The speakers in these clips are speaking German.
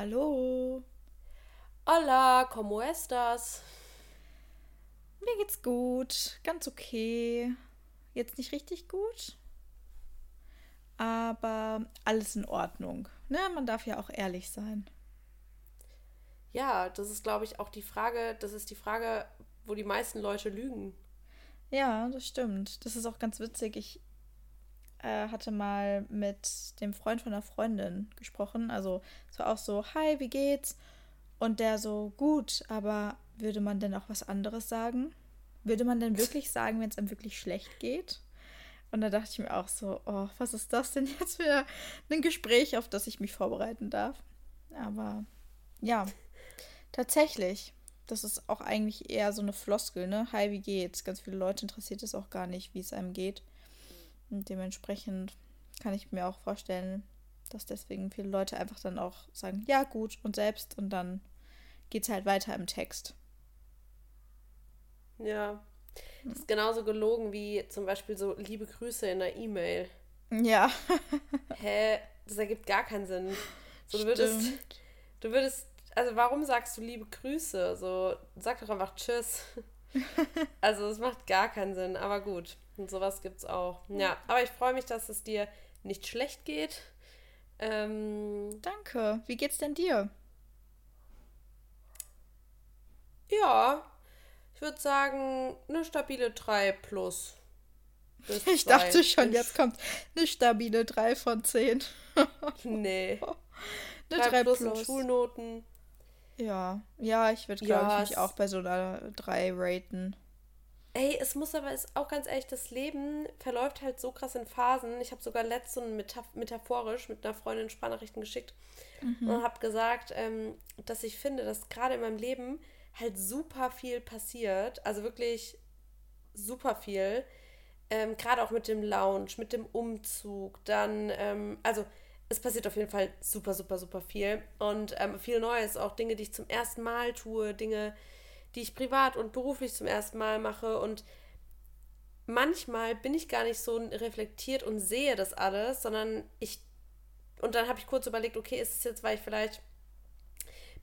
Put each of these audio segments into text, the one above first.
Hallo. Hola, ¿cómo estás? Mir geht's gut, ganz okay. Jetzt nicht richtig gut, aber alles in Ordnung. Ne, man darf ja auch ehrlich sein. Ja, das ist, glaube ich, auch die Frage, das ist die Frage, wo die meisten Leute lügen. Ja, das stimmt. Das ist auch ganz witzig. Ich äh, hatte mal mit dem Freund von einer Freundin gesprochen. Also es war auch so, hi, wie geht's? Und der so, gut, aber würde man denn auch was anderes sagen? Würde man denn wirklich sagen, wenn es einem wirklich schlecht geht? Und da dachte ich mir auch so, oh, was ist das denn jetzt für ein Gespräch, auf das ich mich vorbereiten darf? Aber ja, tatsächlich, das ist auch eigentlich eher so eine Floskel, ne? Hi, wie geht's? Ganz viele Leute interessiert es auch gar nicht, wie es einem geht. Und dementsprechend kann ich mir auch vorstellen, dass deswegen viele Leute einfach dann auch sagen, ja, gut, und selbst, und dann geht es halt weiter im Text. Ja. Das ist genauso gelogen wie zum Beispiel so liebe Grüße in der E-Mail. Ja. Hä? Das ergibt gar keinen Sinn. So, du würdest, du würdest, also warum sagst du liebe Grüße? So, sag doch einfach Tschüss. also es macht gar keinen Sinn, aber gut. Und sowas gibt's auch. Ja, aber ich freue mich, dass es dir nicht schlecht geht. Ähm, Danke. Wie geht's denn dir? Ja, ich würde sagen, eine stabile 3 plus. ich dachte schon, jetzt kommt eine stabile 3 von 10. nee. Eine 3, 3 plus, plus. Schulnoten. Ja, ja, ich würde, glaube ja, ich, mich auch bei so einer 3 raten. Ey, es muss aber, ist auch ganz ehrlich, das Leben verläuft halt so krass in Phasen. Ich habe sogar letztens Metaph metaphorisch mit einer Freundin Sprachnachrichten geschickt mhm. und habe gesagt, ähm, dass ich finde, dass gerade in meinem Leben halt super viel passiert. Also wirklich super viel. Ähm, gerade auch mit dem Lounge, mit dem Umzug, dann, ähm, also es passiert auf jeden Fall super, super, super viel. Und ähm, viel Neues, auch Dinge, die ich zum ersten Mal tue, Dinge, die ich privat und beruflich zum ersten Mal mache. Und manchmal bin ich gar nicht so reflektiert und sehe das alles, sondern ich. Und dann habe ich kurz überlegt, okay, ist es jetzt, weil ich vielleicht.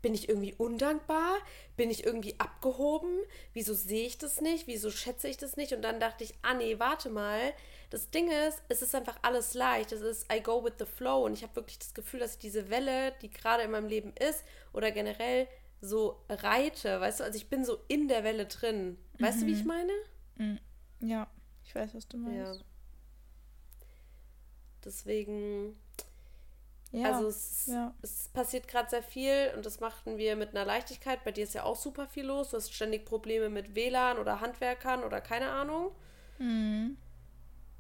Bin ich irgendwie undankbar? Bin ich irgendwie abgehoben? Wieso sehe ich das nicht? Wieso schätze ich das nicht? Und dann dachte ich, ah nee, warte mal. Das Ding ist, es ist einfach alles leicht. Es ist I go with the flow. Und ich habe wirklich das Gefühl, dass ich diese Welle, die gerade in meinem Leben ist, oder generell so reite, weißt du? Also ich bin so in der Welle drin. Weißt mhm. du, wie ich mhm. meine? Mhm. Ja, ich weiß, was du meinst. Ja. Deswegen, ja, also es, ja. es passiert gerade sehr viel und das machten wir mit einer Leichtigkeit. Bei dir ist ja auch super viel los. Du hast ständig Probleme mit WLAN oder Handwerkern oder keine Ahnung. Mhm.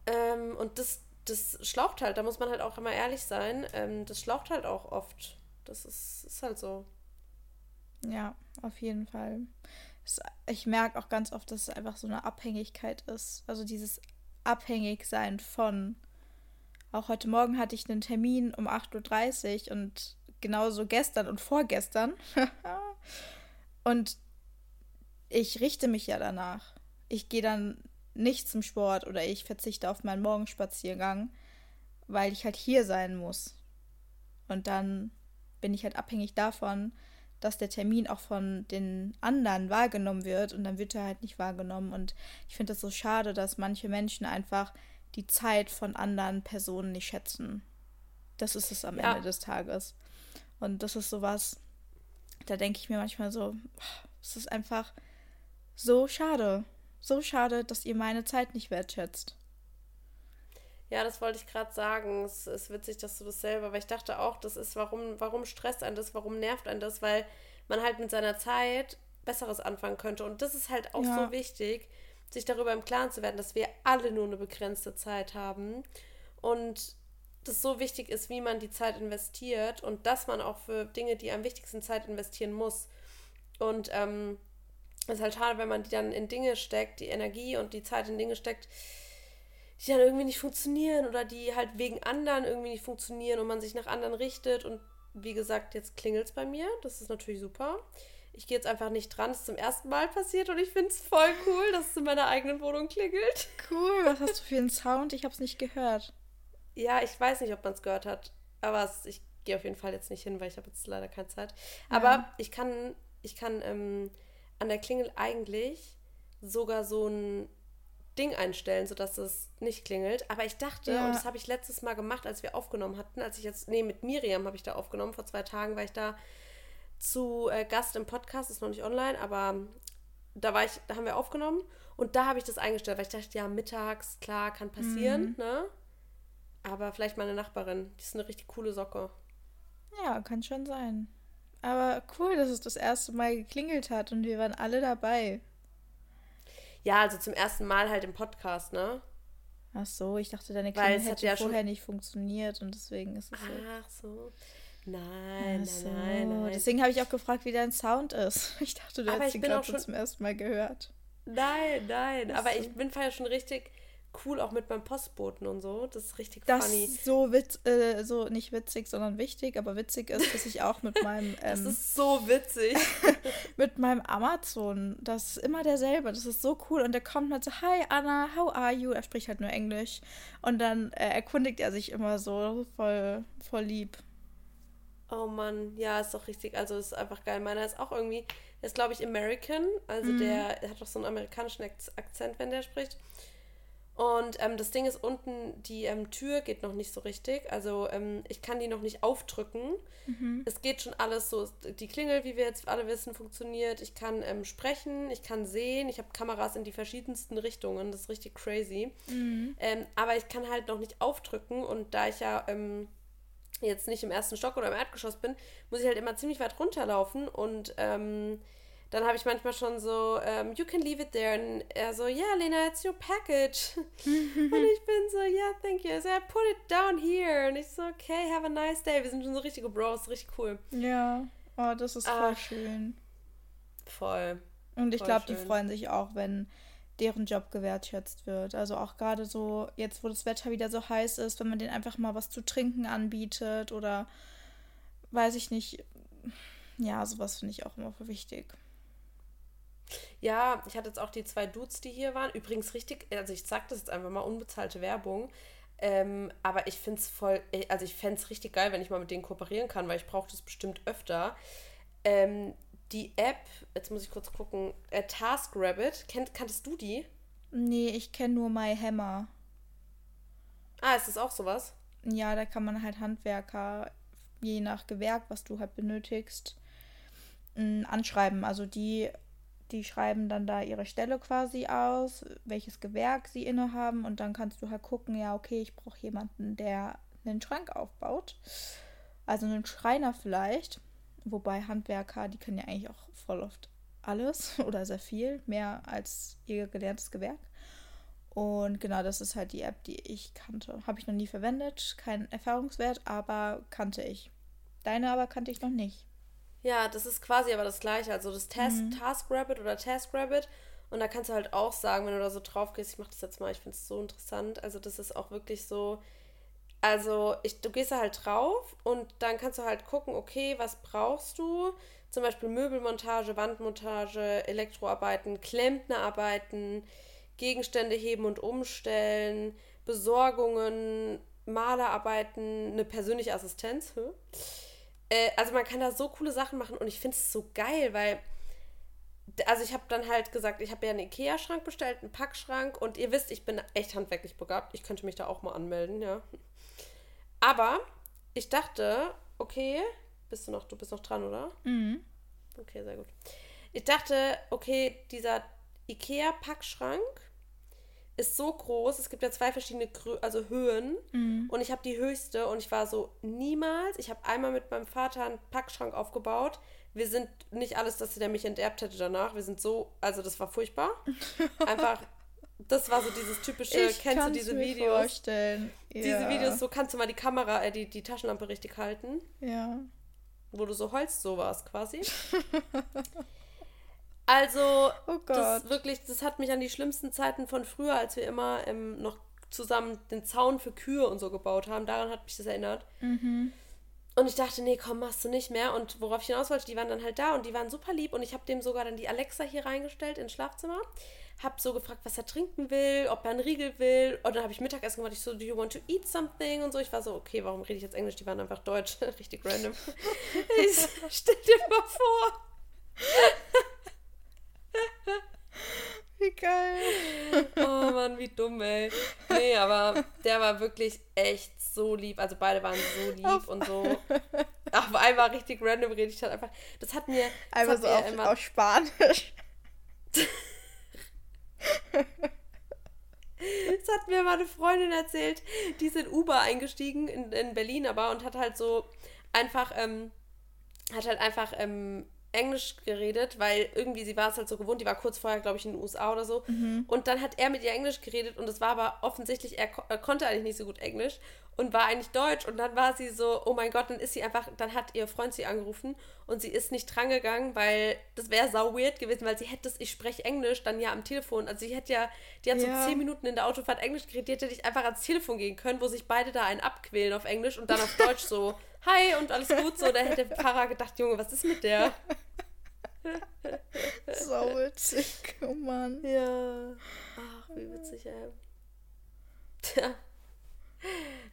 Ähm, und das, das schlaucht halt, da muss man halt auch immer ehrlich sein. Ähm, das schlaucht halt auch oft. Das ist, ist halt so. Ja, auf jeden Fall. Ich merke auch ganz oft, dass es einfach so eine Abhängigkeit ist. Also dieses Abhängigsein von. Auch heute Morgen hatte ich einen Termin um 8.30 Uhr und genauso gestern und vorgestern. und ich richte mich ja danach. Ich gehe dann nicht zum Sport oder ich verzichte auf meinen Morgenspaziergang, weil ich halt hier sein muss. Und dann bin ich halt abhängig davon, dass der Termin auch von den anderen wahrgenommen wird und dann wird er halt nicht wahrgenommen. Und ich finde es so schade, dass manche Menschen einfach die Zeit von anderen Personen nicht schätzen. Das ist es am ja. Ende des Tages. Und das ist sowas, da denke ich mir manchmal so, es ist einfach so schade. So schade, dass ihr meine Zeit nicht wertschätzt. Ja, das wollte ich gerade sagen. Es ist witzig, dass du das selber, weil ich dachte auch, das ist, warum, warum stresst einen das, warum nervt einen das, weil man halt mit seiner Zeit Besseres anfangen könnte. Und das ist halt auch ja. so wichtig, sich darüber im Klaren zu werden, dass wir alle nur eine begrenzte Zeit haben. Und das so wichtig ist, wie man die Zeit investiert und dass man auch für Dinge, die am wichtigsten Zeit investieren muss. Und ähm, es ist halt schade, wenn man die dann in Dinge steckt, die Energie und die Zeit in Dinge steckt, die dann irgendwie nicht funktionieren oder die halt wegen anderen irgendwie nicht funktionieren und man sich nach anderen richtet. Und wie gesagt, jetzt klingelt es bei mir. Das ist natürlich super. Ich gehe jetzt einfach nicht dran. Das ist zum ersten Mal passiert und ich finde es voll cool, dass es in meiner eigenen Wohnung klingelt. Cool. Was hast du für einen Sound? Ich habe es nicht gehört. Ja, ich weiß nicht, ob man es gehört hat. Aber es, ich gehe auf jeden Fall jetzt nicht hin, weil ich habe jetzt leider keine Zeit. Aber ja. ich kann, ich kann ähm, an der Klingel eigentlich sogar so ein Ding einstellen, sodass es nicht klingelt. Aber ich dachte, ja. und das habe ich letztes Mal gemacht, als wir aufgenommen hatten, als ich jetzt, nee, mit Miriam habe ich da aufgenommen, vor zwei Tagen war ich da zu äh, Gast im Podcast, ist noch nicht online, aber da war ich, da haben wir aufgenommen und da habe ich das eingestellt, weil ich dachte, ja, mittags, klar, kann passieren, mhm. ne? Aber vielleicht meine Nachbarin, die ist eine richtig coole Socke. Ja, kann schon sein. Aber cool, dass es das erste Mal geklingelt hat und wir waren alle dabei. Ja, also zum ersten Mal halt im Podcast, ne? Ach so, ich dachte, deine Klingel hätte ja vorher nicht funktioniert und deswegen ist es so. Ach so. Nein, so. nein, nein, nein. Deswegen habe ich auch gefragt, wie dein Sound ist. Ich dachte, du aber hast ihn gerade schon zum ersten Mal gehört. Nein, nein. Aber ich bin vorher schon richtig cool, auch mit meinem Postboten und so. Das ist richtig das funny. Das ist so witz, äh, so nicht witzig, sondern wichtig, aber witzig ist, dass ich auch mit meinem. Ähm, das ist so witzig. mit meinem Amazon. Das ist immer derselbe. Das ist so cool. Und der kommt halt so, hi Anna, how are you? Er spricht halt nur Englisch. Und dann äh, erkundigt er sich immer so voll, voll lieb. Oh Mann, ja, ist doch richtig. Also ist einfach geil. Meiner ist auch irgendwie, der ist glaube ich American. Also der, der hat doch so einen amerikanischen Akzent, wenn der spricht. Und ähm, das Ding ist, unten die ähm, Tür geht noch nicht so richtig. Also ähm, ich kann die noch nicht aufdrücken. Mhm. Es geht schon alles so. Die Klingel, wie wir jetzt alle wissen, funktioniert. Ich kann ähm, sprechen, ich kann sehen. Ich habe Kameras in die verschiedensten Richtungen. Das ist richtig crazy. Mhm. Ähm, aber ich kann halt noch nicht aufdrücken. Und da ich ja ähm, jetzt nicht im ersten Stock oder im Erdgeschoss bin, muss ich halt immer ziemlich weit runterlaufen. Und dann habe ich manchmal schon so, um, ähm, you can leave it there. Und er so, ja, yeah, Lena, it's your package. und ich bin so, ja, yeah, thank you. So, I put it down here. Und ich so, okay, have a nice day. Wir sind schon so richtige Bros, richtig cool. Ja, oh, das ist voll Ach, schön. Voll. Und ich glaube, die freuen sich auch, wenn deren Job gewertschätzt wird. Also auch gerade so, jetzt wo das Wetter wieder so heiß ist, wenn man denen einfach mal was zu trinken anbietet oder weiß ich nicht. Ja, sowas finde ich auch immer wichtig. Ja, ich hatte jetzt auch die zwei Dudes, die hier waren. Übrigens richtig, also ich sag das jetzt einfach mal, unbezahlte Werbung. Ähm, aber ich finde es voll, äh, also ich fände es richtig geil, wenn ich mal mit denen kooperieren kann, weil ich brauche das bestimmt öfter. Ähm, die App, jetzt muss ich kurz gucken, äh, TaskRabbit, kennt, kanntest du die? Nee, ich kenne nur My Hammer. Ah, ist das auch sowas? Ja, da kann man halt Handwerker, je nach Gewerk, was du halt benötigst, anschreiben. Also die die schreiben dann da ihre Stelle quasi aus, welches Gewerk sie innehaben und dann kannst du halt gucken, ja, okay, ich brauche jemanden, der einen Schrank aufbaut. Also einen Schreiner vielleicht. Wobei Handwerker, die können ja eigentlich auch voll oft alles oder sehr viel, mehr als ihr gelerntes Gewerk. Und genau, das ist halt die App, die ich kannte. Habe ich noch nie verwendet, kein Erfahrungswert, aber kannte ich. Deine aber kannte ich noch nicht. Ja, das ist quasi aber das gleiche. Also das Task, mhm. TaskRabbit oder TaskRabbit. Und da kannst du halt auch sagen, wenn du da so drauf gehst, ich mache das jetzt mal, ich finde es so interessant. Also das ist auch wirklich so. Also ich, du gehst da halt drauf und dann kannst du halt gucken, okay, was brauchst du? Zum Beispiel Möbelmontage, Wandmontage, Elektroarbeiten, Klempnerarbeiten, Gegenstände heben und umstellen, Besorgungen, Malerarbeiten, eine persönliche Assistenz. Hm? Äh, also man kann da so coole Sachen machen und ich finde es so geil, weil also ich habe dann halt gesagt, ich habe ja einen Ikea-Schrank bestellt, einen Packschrank und ihr wisst, ich bin echt handwerklich begabt. Ich könnte mich da auch mal anmelden, ja. Aber ich dachte, okay, bist du noch, du bist noch dran, oder? Mhm. Okay, sehr gut. Ich dachte, okay, dieser Ikea-Packschrank ist so groß. Es gibt ja zwei verschiedene Grö also Höhen. Mhm. Und ich habe die höchste und ich war so, niemals. Ich habe einmal mit meinem Vater einen Packschrank aufgebaut. Wir sind nicht alles, dass der mich enterbt hätte danach. Wir sind so, also das war furchtbar. Einfach, das war so dieses typische, ich kennst du diese mir Videos? Vorstellen. Ja. Diese Videos, so kannst du mal die Kamera, äh, die, die Taschenlampe richtig halten. Ja. Wo du so holst, so warst quasi. Also, oh das wirklich, das hat mich an die schlimmsten Zeiten von früher, als wir immer ähm, noch zusammen den Zaun für Kühe und so gebaut haben. Daran hat mich das erinnert. Mhm. und ich dachte, nee, komm, machst du nicht mehr. Und worauf ich hinaus wollte, die waren dann halt da und die waren super lieb. Und ich habe dem sogar dann die Alexa hier reingestellt ins Schlafzimmer. Hab so gefragt, was er trinken will, ob er einen Riegel will. Und dann habe ich Mittagessen gemacht. Ich so, do you want to eat something? Und so. Ich war so, okay, warum rede ich jetzt Englisch? Die waren einfach Deutsch. Richtig random. ich so, stell dir mal vor. Wie geil. Oh Mann, wie dumm, ey. Nee, aber der war wirklich echt so lieb. Also beide waren so lieb auf und so. Auf einmal richtig random rede ich halt einfach. Das hat mir. Das einfach hat so mir auf, immer, auf Spanisch. Das hat mir meine Freundin erzählt. Die ist in Uber eingestiegen, in, in Berlin aber, und hat halt so einfach, ähm, hat halt einfach ähm, Englisch geredet, weil irgendwie sie war es halt so gewohnt, die war kurz vorher, glaube ich, in den USA oder so. Mhm. Und dann hat er mit ihr Englisch geredet und es war aber offensichtlich, er, er, konnte eigentlich nicht so gut Englisch und war eigentlich Deutsch. Und dann war sie so, oh mein Gott, dann ist sie einfach, dann hat ihr Freund sie angerufen und sie ist nicht drangegangen, weil das wäre sau weird gewesen, weil sie hätte das, ich spreche Englisch, dann ja am Telefon. Also sie hätte ja, die hat ja. so zehn Minuten in der Autofahrt Englisch geredet, die hätte nicht einfach ans Telefon gehen können, wo sich beide da einen abquälen auf Englisch und dann auf Deutsch so, hi und alles gut so. Da hätte der Pfarrer gedacht, Junge, was ist mit der? so witzig, oh Mann. Ja. Ach, wie witzig, ey. Tja.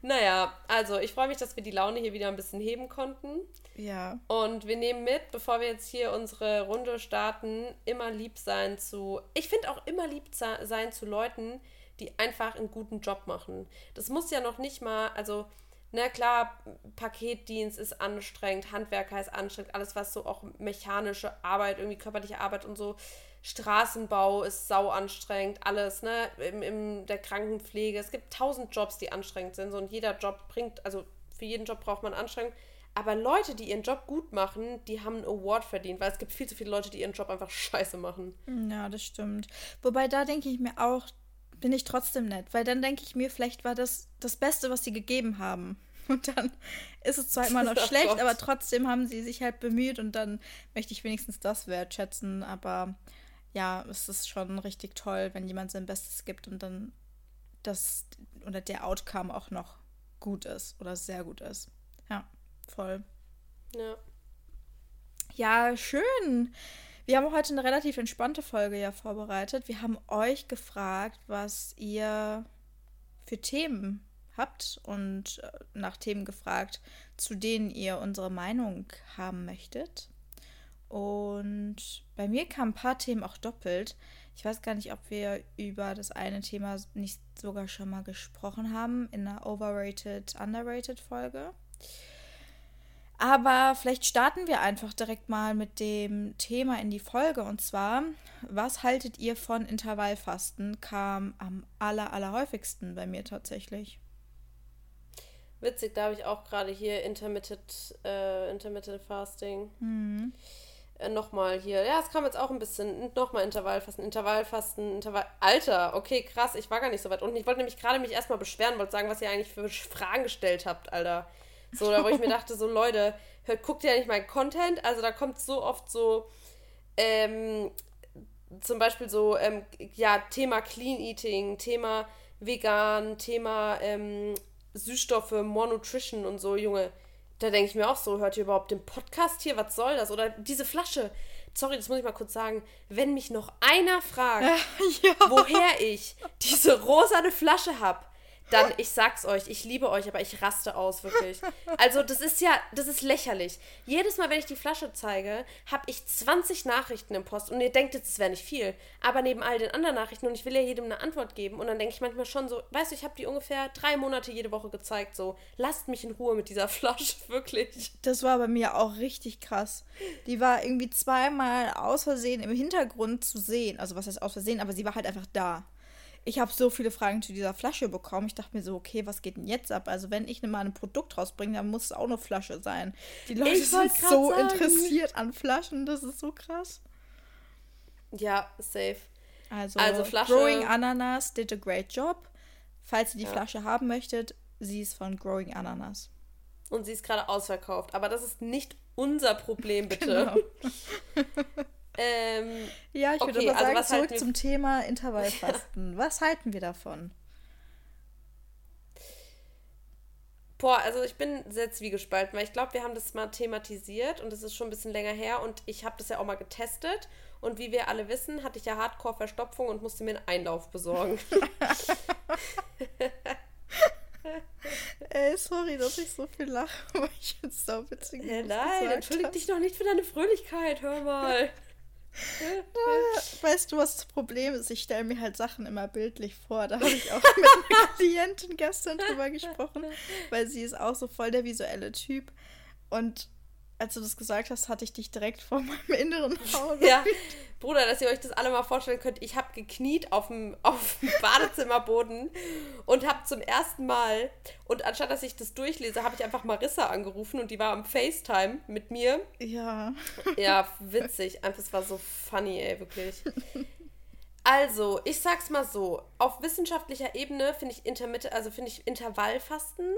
Naja, also ich freue mich, dass wir die Laune hier wieder ein bisschen heben konnten. Ja. Und wir nehmen mit, bevor wir jetzt hier unsere Runde starten, immer lieb sein zu. Ich finde auch immer lieb sein zu Leuten, die einfach einen guten Job machen. Das muss ja noch nicht mal, also, na klar, Paketdienst ist anstrengend, Handwerker ist anstrengend, alles, was so auch mechanische Arbeit, irgendwie körperliche Arbeit und so Straßenbau ist sau anstrengend, alles, ne? In, in der Krankenpflege. Es gibt tausend Jobs, die anstrengend sind. So, und jeder Job bringt, also für jeden Job braucht man Anstrengung. Aber Leute, die ihren Job gut machen, die haben einen Award verdient, weil es gibt viel zu viele Leute, die ihren Job einfach scheiße machen. Ja, das stimmt. Wobei da denke ich mir auch, bin ich trotzdem nett, weil dann denke ich mir, vielleicht war das das Beste, was sie gegeben haben. Und dann ist es zwar immer noch schlecht, Gott. aber trotzdem haben sie sich halt bemüht und dann möchte ich wenigstens das wertschätzen. Aber ja, es ist schon richtig toll, wenn jemand sein Bestes gibt und dann das oder der Outcome auch noch gut ist oder sehr gut ist. Ja, voll. Ja. Ja, schön. Wir haben heute eine relativ entspannte Folge ja vorbereitet. Wir haben euch gefragt, was ihr für Themen habt und äh, nach Themen gefragt, zu denen ihr unsere Meinung haben möchtet. Und bei mir kamen ein paar Themen auch doppelt. Ich weiß gar nicht, ob wir über das eine Thema nicht sogar schon mal gesprochen haben in einer Overrated, Underrated Folge. Aber vielleicht starten wir einfach direkt mal mit dem Thema in die Folge. Und zwar, was haltet ihr von Intervallfasten? Kam am aller, allerhäufigsten bei mir tatsächlich. Witzig, da habe ich auch gerade hier Intermittent, äh, Intermittent Fasting. Mhm. Äh, nochmal hier. Ja, es kam jetzt auch ein bisschen. Nochmal Intervallfasten, Intervallfasten, Intervall. Alter, okay, krass, ich war gar nicht so weit unten. Ich wollte nämlich gerade mich erstmal beschweren, wollte sagen, was ihr eigentlich für Fragen gestellt habt, Alter. So, da wo ich mir dachte, so Leute, hört, guckt ihr ja nicht meinen Content? Also da kommt so oft so, ähm, zum Beispiel so, ähm, ja, Thema Clean Eating, Thema vegan, Thema ähm, Süßstoffe, More Nutrition und so, Junge da denke ich mir auch so, hört ihr überhaupt den Podcast hier? Was soll das? Oder diese Flasche. Sorry, das muss ich mal kurz sagen. Wenn mich noch einer fragt, ja. woher ich diese rosane Flasche habe, dann, ich sag's euch, ich liebe euch, aber ich raste aus, wirklich. Also, das ist ja, das ist lächerlich. Jedes Mal, wenn ich die Flasche zeige, habe ich 20 Nachrichten im Post und ihr denkt jetzt, es wäre nicht viel. Aber neben all den anderen Nachrichten, und ich will ja jedem eine Antwort geben, und dann denke ich manchmal schon so, weißt du, ich habe die ungefähr drei Monate jede Woche gezeigt, so, lasst mich in Ruhe mit dieser Flasche, wirklich. Das war bei mir auch richtig krass. Die war irgendwie zweimal aus Versehen im Hintergrund zu sehen. Also, was heißt aus Versehen, aber sie war halt einfach da ich habe so viele Fragen zu dieser Flasche bekommen. Ich dachte mir so, okay, was geht denn jetzt ab? Also, wenn ich mal ein Produkt rausbringe, dann muss es auch eine Flasche sein. Die Leute sind so sagen. interessiert an Flaschen, das ist so krass. Ja, safe. Also, also Flasche. Growing Ananas did a great job. Falls ihr die ja. Flasche haben möchtet, sie ist von Growing Ananas. Und sie ist gerade ausverkauft. Aber das ist nicht unser Problem, bitte. Genau. Ähm, ja, ich würde okay, aber sagen, also zurück zum Thema Intervallfasten. was halten wir davon? Boah, also ich bin sehr zwiegespalten, weil ich glaube, wir haben das mal thematisiert und das ist schon ein bisschen länger her und ich habe das ja auch mal getestet und wie wir alle wissen, hatte ich ja Hardcore-Verstopfung und musste mir einen Einlauf besorgen. Ey, sorry, dass ich so viel lache, aber ich es so witzig. Äh, nein, entschuldige dich doch nicht für deine Fröhlichkeit, hör mal. weißt du, was das Problem ist? Ich stelle mir halt Sachen immer bildlich vor. Da habe ich auch mit einer Klientin gestern drüber gesprochen, weil sie ist auch so voll der visuelle Typ. Und als du das gesagt hast, hatte ich dich direkt vor meinem inneren Auge. Ja, Bruder, dass ihr euch das alle mal vorstellen könnt. Ich habe gekniet auf dem, auf dem Badezimmerboden und habe zum ersten Mal, und anstatt dass ich das durchlese, habe ich einfach Marissa angerufen und die war am FaceTime mit mir. Ja. Ja, witzig. Einfach, es war so funny, ey, wirklich. Also, ich sag's mal so: Auf wissenschaftlicher Ebene finde ich Intermitte, also finde ich Intervallfasten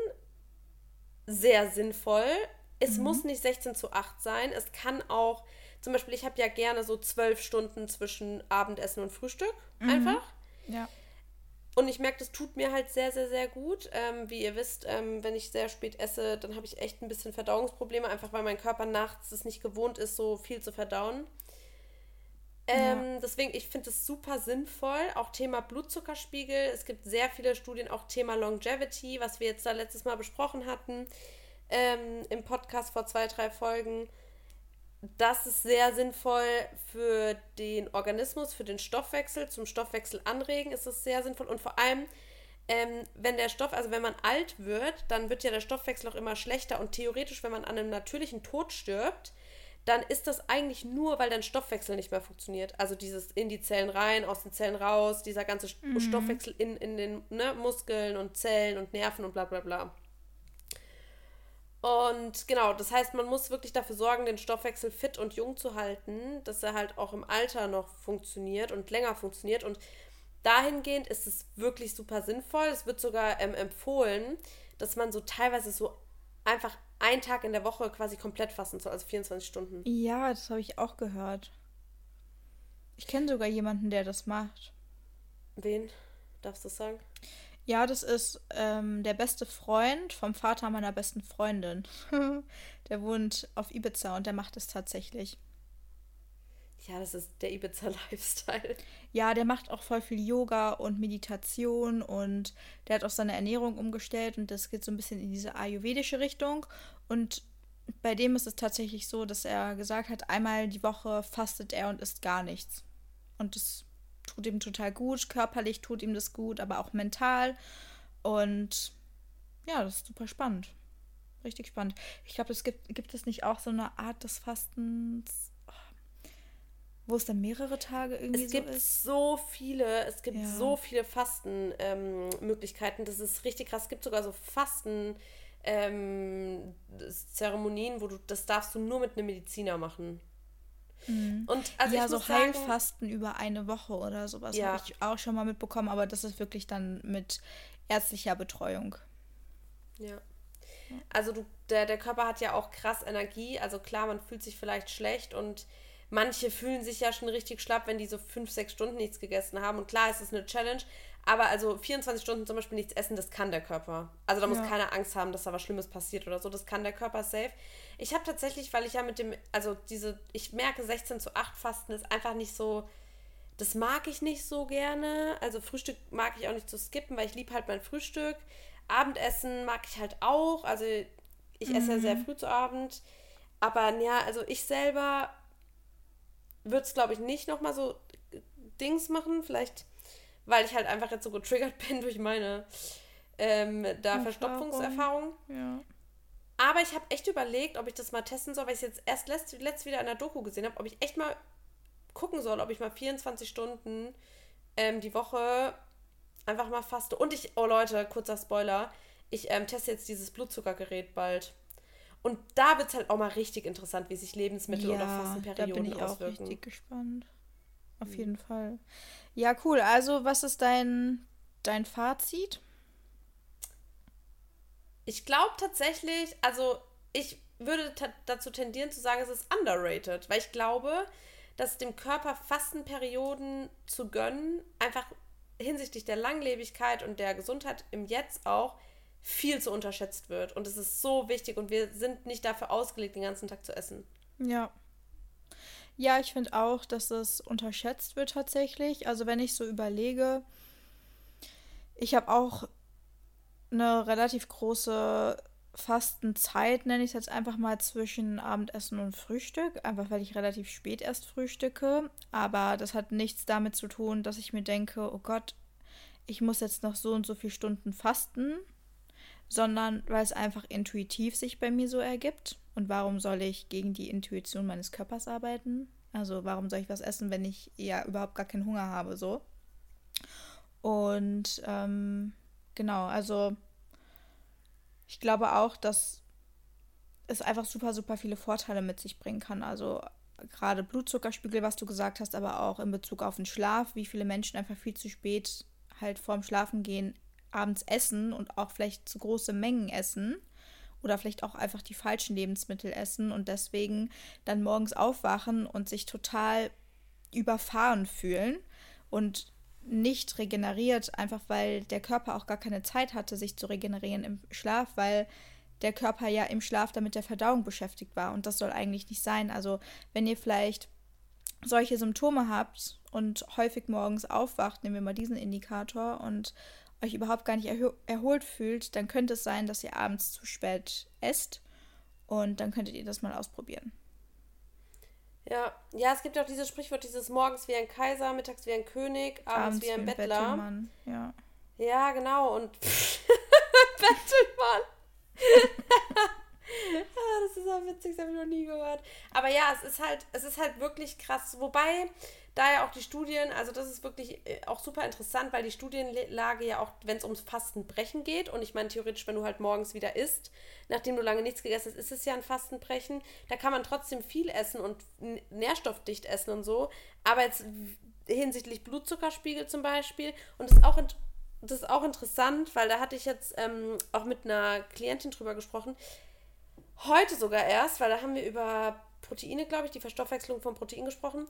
sehr sinnvoll es mhm. muss nicht 16 zu 8 sein. Es kann auch, zum Beispiel, ich habe ja gerne so zwölf Stunden zwischen Abendessen und Frühstück. Mhm. Einfach. Ja. Und ich merke, das tut mir halt sehr, sehr, sehr gut. Ähm, wie ihr wisst, ähm, wenn ich sehr spät esse, dann habe ich echt ein bisschen Verdauungsprobleme, einfach weil mein Körper nachts es nicht gewohnt ist, so viel zu verdauen. Ähm, ja. Deswegen, ich finde es super sinnvoll. Auch Thema Blutzuckerspiegel. Es gibt sehr viele Studien, auch Thema Longevity, was wir jetzt da letztes Mal besprochen hatten ähm, im Podcast vor zwei, drei Folgen. Das ist sehr sinnvoll für den Organismus, für den Stoffwechsel. Zum Stoffwechsel anregen ist es sehr sinnvoll. Und vor allem, ähm, wenn der Stoff, also wenn man alt wird, dann wird ja der Stoffwechsel auch immer schlechter. Und theoretisch, wenn man an einem natürlichen Tod stirbt, dann ist das eigentlich nur, weil dein Stoffwechsel nicht mehr funktioniert. Also dieses in die Zellen rein, aus den Zellen raus, dieser ganze mhm. Stoffwechsel in, in den ne, Muskeln und Zellen und Nerven und bla bla bla. Und genau, das heißt, man muss wirklich dafür sorgen, den Stoffwechsel fit und jung zu halten, dass er halt auch im Alter noch funktioniert und länger funktioniert. Und dahingehend ist es wirklich super sinnvoll. Es wird sogar ähm, empfohlen, dass man so teilweise so einfach einen Tag in der Woche quasi komplett fassen soll, also 24 Stunden. Ja, das habe ich auch gehört. Ich kenne sogar jemanden, der das macht. Wen? Darfst du das sagen? Ja, das ist ähm, der beste Freund vom Vater meiner besten Freundin. der wohnt auf Ibiza und der macht es tatsächlich. Ja, das ist der Ibiza-Lifestyle. Ja, der macht auch voll viel Yoga und Meditation und der hat auch seine Ernährung umgestellt und das geht so ein bisschen in diese ayurvedische Richtung. Und bei dem ist es tatsächlich so, dass er gesagt hat, einmal die Woche fastet er und isst gar nichts. Und das tut ihm total gut. Körperlich tut ihm das gut, aber auch mental. Und ja, das ist super spannend. Richtig spannend. Ich glaube, es gibt, gibt es nicht auch so eine Art des Fastens, wo es dann mehrere Tage irgendwie es so ist? Es gibt so viele, es gibt ja. so viele Fastenmöglichkeiten. Ähm, das ist richtig krass. Es gibt sogar so Fasten. Ähm, Zeremonien, wo du das darfst du nur mit einem Mediziner machen. Mhm. Und also ja, so sagen, Heilfasten über eine Woche oder sowas ja. habe ich auch schon mal mitbekommen, aber das ist wirklich dann mit ärztlicher Betreuung. Ja. Also du, der, der Körper hat ja auch krass Energie. Also klar, man fühlt sich vielleicht schlecht und manche fühlen sich ja schon richtig schlapp, wenn die so fünf, sechs Stunden nichts gegessen haben. Und klar, es ist eine Challenge, aber also 24 Stunden zum Beispiel nichts essen, das kann der Körper. Also da muss ja. keiner Angst haben, dass da was Schlimmes passiert oder so. Das kann der Körper safe. Ich habe tatsächlich, weil ich ja mit dem, also diese, ich merke 16 zu 8 Fasten ist einfach nicht so, das mag ich nicht so gerne. Also Frühstück mag ich auch nicht zu skippen, weil ich liebe halt mein Frühstück. Abendessen mag ich halt auch. Also ich mhm. esse ja sehr mhm. früh zu Abend. Aber ja, also ich selber würde es, glaube ich, nicht nochmal so Dings machen. Vielleicht weil ich halt einfach jetzt so getriggert bin durch meine ähm, da Verstopfungserfahrung. Ja. Aber ich habe echt überlegt, ob ich das mal testen soll, weil ich es jetzt erst letzt, letzt wieder in der Doku gesehen habe, ob ich echt mal gucken soll, ob ich mal 24 Stunden ähm, die Woche einfach mal faste. Und ich, oh Leute, kurzer Spoiler, ich ähm, teste jetzt dieses Blutzuckergerät bald. Und da wird es halt auch mal richtig interessant, wie sich Lebensmittel ja, oder Fastenperioden auswirken. Da bin ich auch richtig gespannt. Auf mhm. jeden Fall. Ja, cool. Also, was ist dein, dein Fazit? Ich glaube tatsächlich, also ich würde dazu tendieren zu sagen, es ist underrated, weil ich glaube, dass dem Körper Fastenperioden zu gönnen einfach hinsichtlich der Langlebigkeit und der Gesundheit im Jetzt auch viel zu unterschätzt wird. Und es ist so wichtig und wir sind nicht dafür ausgelegt, den ganzen Tag zu essen. Ja. Ja, ich finde auch, dass es unterschätzt wird tatsächlich. Also wenn ich so überlege, ich habe auch eine relativ große Fastenzeit, nenne ich es jetzt einfach mal, zwischen Abendessen und Frühstück. Einfach weil ich relativ spät erst frühstücke. Aber das hat nichts damit zu tun, dass ich mir denke, oh Gott, ich muss jetzt noch so und so viele Stunden fasten, sondern weil es einfach intuitiv sich bei mir so ergibt. Und warum soll ich gegen die Intuition meines Körpers arbeiten? Also warum soll ich was essen, wenn ich ja überhaupt gar keinen Hunger habe, so? Und ähm, genau, also ich glaube auch, dass es einfach super, super viele Vorteile mit sich bringen kann. Also gerade Blutzuckerspiegel, was du gesagt hast, aber auch in Bezug auf den Schlaf, wie viele Menschen einfach viel zu spät halt vorm Schlafengehen abends essen und auch vielleicht zu große Mengen essen oder vielleicht auch einfach die falschen Lebensmittel essen und deswegen dann morgens aufwachen und sich total überfahren fühlen und nicht regeneriert, einfach weil der Körper auch gar keine Zeit hatte, sich zu regenerieren im Schlaf, weil der Körper ja im Schlaf damit der Verdauung beschäftigt war und das soll eigentlich nicht sein. Also wenn ihr vielleicht solche Symptome habt und häufig morgens aufwacht, nehmen wir mal diesen Indikator und euch überhaupt gar nicht erholt fühlt, dann könnte es sein, dass ihr abends zu spät esst und dann könntet ihr das mal ausprobieren. Ja, ja, es gibt ja auch dieses Sprichwort, dieses morgens wie ein Kaiser, mittags wie ein König, abends, abends wie ein wie Bettler. Bettelmann. Ja. ja, genau. Und Bettelmann. ah, das ist auch witzig, das habe ich noch nie gehört. Aber ja, es ist halt, es ist halt wirklich krass. Wobei, da ja auch die Studien, also das ist wirklich äh, auch super interessant, weil die Studienlage ja auch, wenn es ums Fastenbrechen geht, und ich meine theoretisch, wenn du halt morgens wieder isst, nachdem du lange nichts gegessen hast, ist es ja ein Fastenbrechen. Da kann man trotzdem viel essen und nährstoffdicht essen und so. Aber jetzt hinsichtlich Blutzuckerspiegel zum Beispiel, und das ist auch, das ist auch interessant, weil da hatte ich jetzt ähm, auch mit einer Klientin drüber gesprochen, heute sogar erst, weil da haben wir über Proteine, glaube ich, die Verstoffwechslung von Protein gesprochen.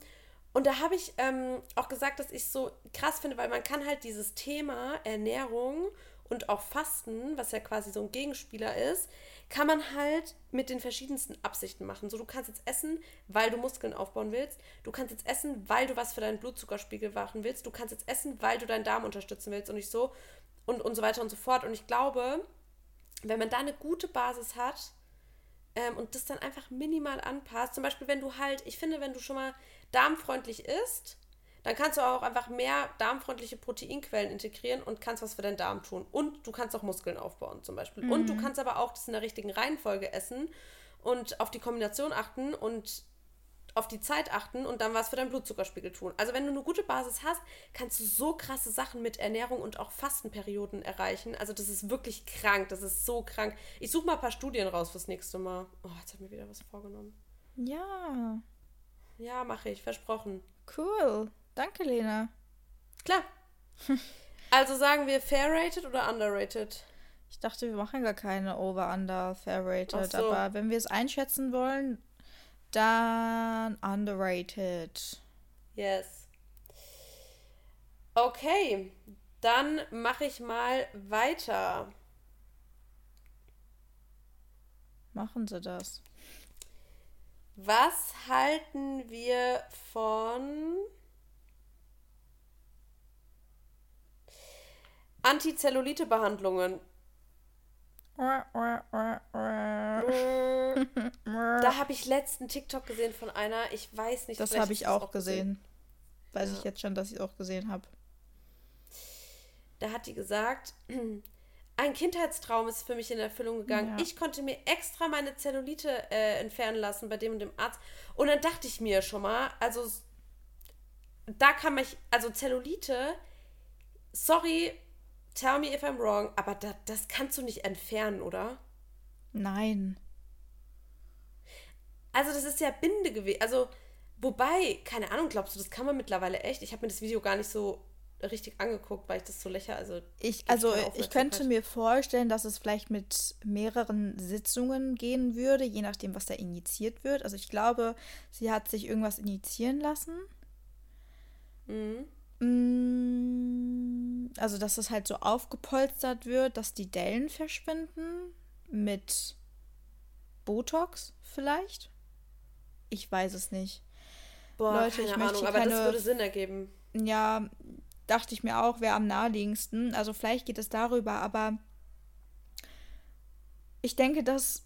Und da habe ich ähm, auch gesagt, dass ich es so krass finde, weil man kann halt dieses Thema Ernährung und auch Fasten, was ja quasi so ein Gegenspieler ist, kann man halt mit den verschiedensten Absichten machen. So, du kannst jetzt essen, weil du Muskeln aufbauen willst. Du kannst jetzt essen, weil du was für deinen Blutzuckerspiegel machen willst. Du kannst jetzt essen, weil du deinen Darm unterstützen willst und nicht so und, und so weiter und so fort. Und ich glaube, wenn man da eine gute Basis hat ähm, und das dann einfach minimal anpasst, zum Beispiel, wenn du halt, ich finde, wenn du schon mal darmfreundlich isst, dann kannst du auch einfach mehr darmfreundliche Proteinquellen integrieren und kannst was für deinen Darm tun. Und du kannst auch Muskeln aufbauen zum Beispiel. Mhm. Und du mhm. kannst aber auch das in der richtigen Reihenfolge essen und auf die Kombination achten und auf die Zeit achten und dann was für deinen Blutzuckerspiegel tun. Also wenn du eine gute Basis hast, kannst du so krasse Sachen mit Ernährung und auch Fastenperioden erreichen. Also das ist wirklich krank, das ist so krank. Ich suche mal ein paar Studien raus fürs nächste Mal. Oh, jetzt hat mir wieder was vorgenommen. Ja. Ja, mache ich, versprochen. Cool. Danke, Lena. Klar. also sagen wir fair rated oder underrated? Ich dachte, wir machen gar keine over, under, fair rated. So. Aber wenn wir es einschätzen wollen, dann underrated. Yes. Okay, dann mache ich mal weiter. Machen Sie das. Was halten wir von Antizellulite-Behandlungen? da habe ich letzten TikTok gesehen von einer, ich weiß nicht. Das habe ich auch gesehen. gesehen. Weiß ja. ich jetzt schon, dass ich es auch gesehen habe. Da hat die gesagt, ein Kindheitstraum ist für mich in Erfüllung gegangen. Ja. Ich konnte mir extra meine Zellulite äh, entfernen lassen bei dem und dem Arzt. Und dann dachte ich mir schon mal, also da kann mich, also Zellulite, sorry, tell me if I'm wrong, aber da, das kannst du nicht entfernen, oder? Nein. Also das ist ja Bindegewebe. Also, wobei, keine Ahnung, glaubst du, das kann man mittlerweile echt? Ich habe mir das Video gar nicht so richtig angeguckt, weil ich das so lächer. Also ich, also ich könnte mir vorstellen, dass es vielleicht mit mehreren Sitzungen gehen würde, je nachdem, was da injiziert wird. Also ich glaube, sie hat sich irgendwas injizieren lassen. Mhm. Mm, also, dass es halt so aufgepolstert wird, dass die Dellen verschwinden mit Botox vielleicht? Ich weiß es nicht. Boah, Leute, keine ich möchte Ahnung, aber keine, das würde Sinn ergeben. Ja, dachte ich mir auch, wäre am naheliegendsten. Also vielleicht geht es darüber, aber ich denke, das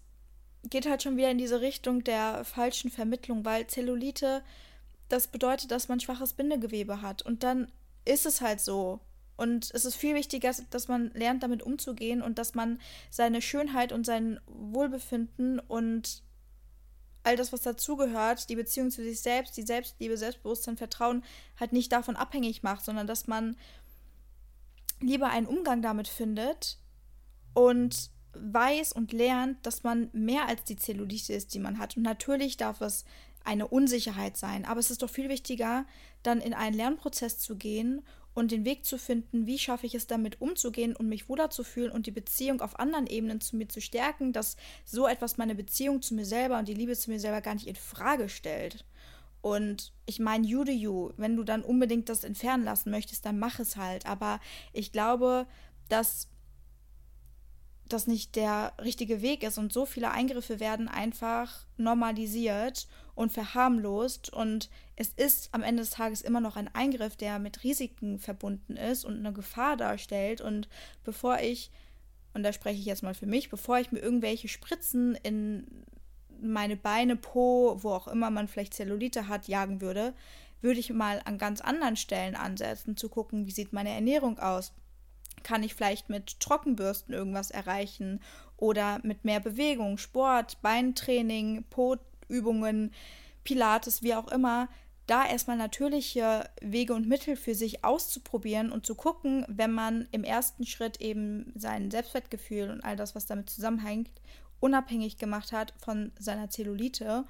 geht halt schon wieder in diese Richtung der falschen Vermittlung, weil Zellulite, das bedeutet, dass man schwaches Bindegewebe hat. Und dann ist es halt so. Und es ist viel wichtiger, dass man lernt, damit umzugehen und dass man seine Schönheit und sein Wohlbefinden und all das, was dazugehört, die Beziehung zu sich selbst, die Selbstliebe, Selbstbewusstsein, Vertrauen, halt nicht davon abhängig macht, sondern dass man lieber einen Umgang damit findet und weiß und lernt, dass man mehr als die Zellulite ist, die man hat. Und natürlich darf es eine Unsicherheit sein, aber es ist doch viel wichtiger, dann in einen Lernprozess zu gehen und den Weg zu finden, wie schaffe ich es damit umzugehen und mich wohler zu fühlen und die Beziehung auf anderen Ebenen zu mir zu stärken, dass so etwas meine Beziehung zu mir selber und die Liebe zu mir selber gar nicht in Frage stellt. Und ich meine, you do you. Wenn du dann unbedingt das entfernen lassen möchtest, dann mach es halt. Aber ich glaube, dass das nicht der richtige Weg ist und so viele Eingriffe werden einfach normalisiert und verharmlost. Und es ist am Ende des Tages immer noch ein Eingriff, der mit Risiken verbunden ist und eine Gefahr darstellt. Und bevor ich und da spreche ich jetzt mal für mich, bevor ich mir irgendwelche Spritzen in meine Beine, Po, wo auch immer man vielleicht Zellulite hat, jagen würde, würde ich mal an ganz anderen Stellen ansetzen, zu gucken, wie sieht meine Ernährung aus, kann ich vielleicht mit Trockenbürsten irgendwas erreichen oder mit mehr Bewegung, Sport, Beintraining, Po-Übungen, Pilates, wie auch immer, da erstmal natürliche Wege und Mittel für sich auszuprobieren und zu gucken, wenn man im ersten Schritt eben sein Selbstwertgefühl und all das, was damit zusammenhängt, unabhängig gemacht hat von seiner Zellulite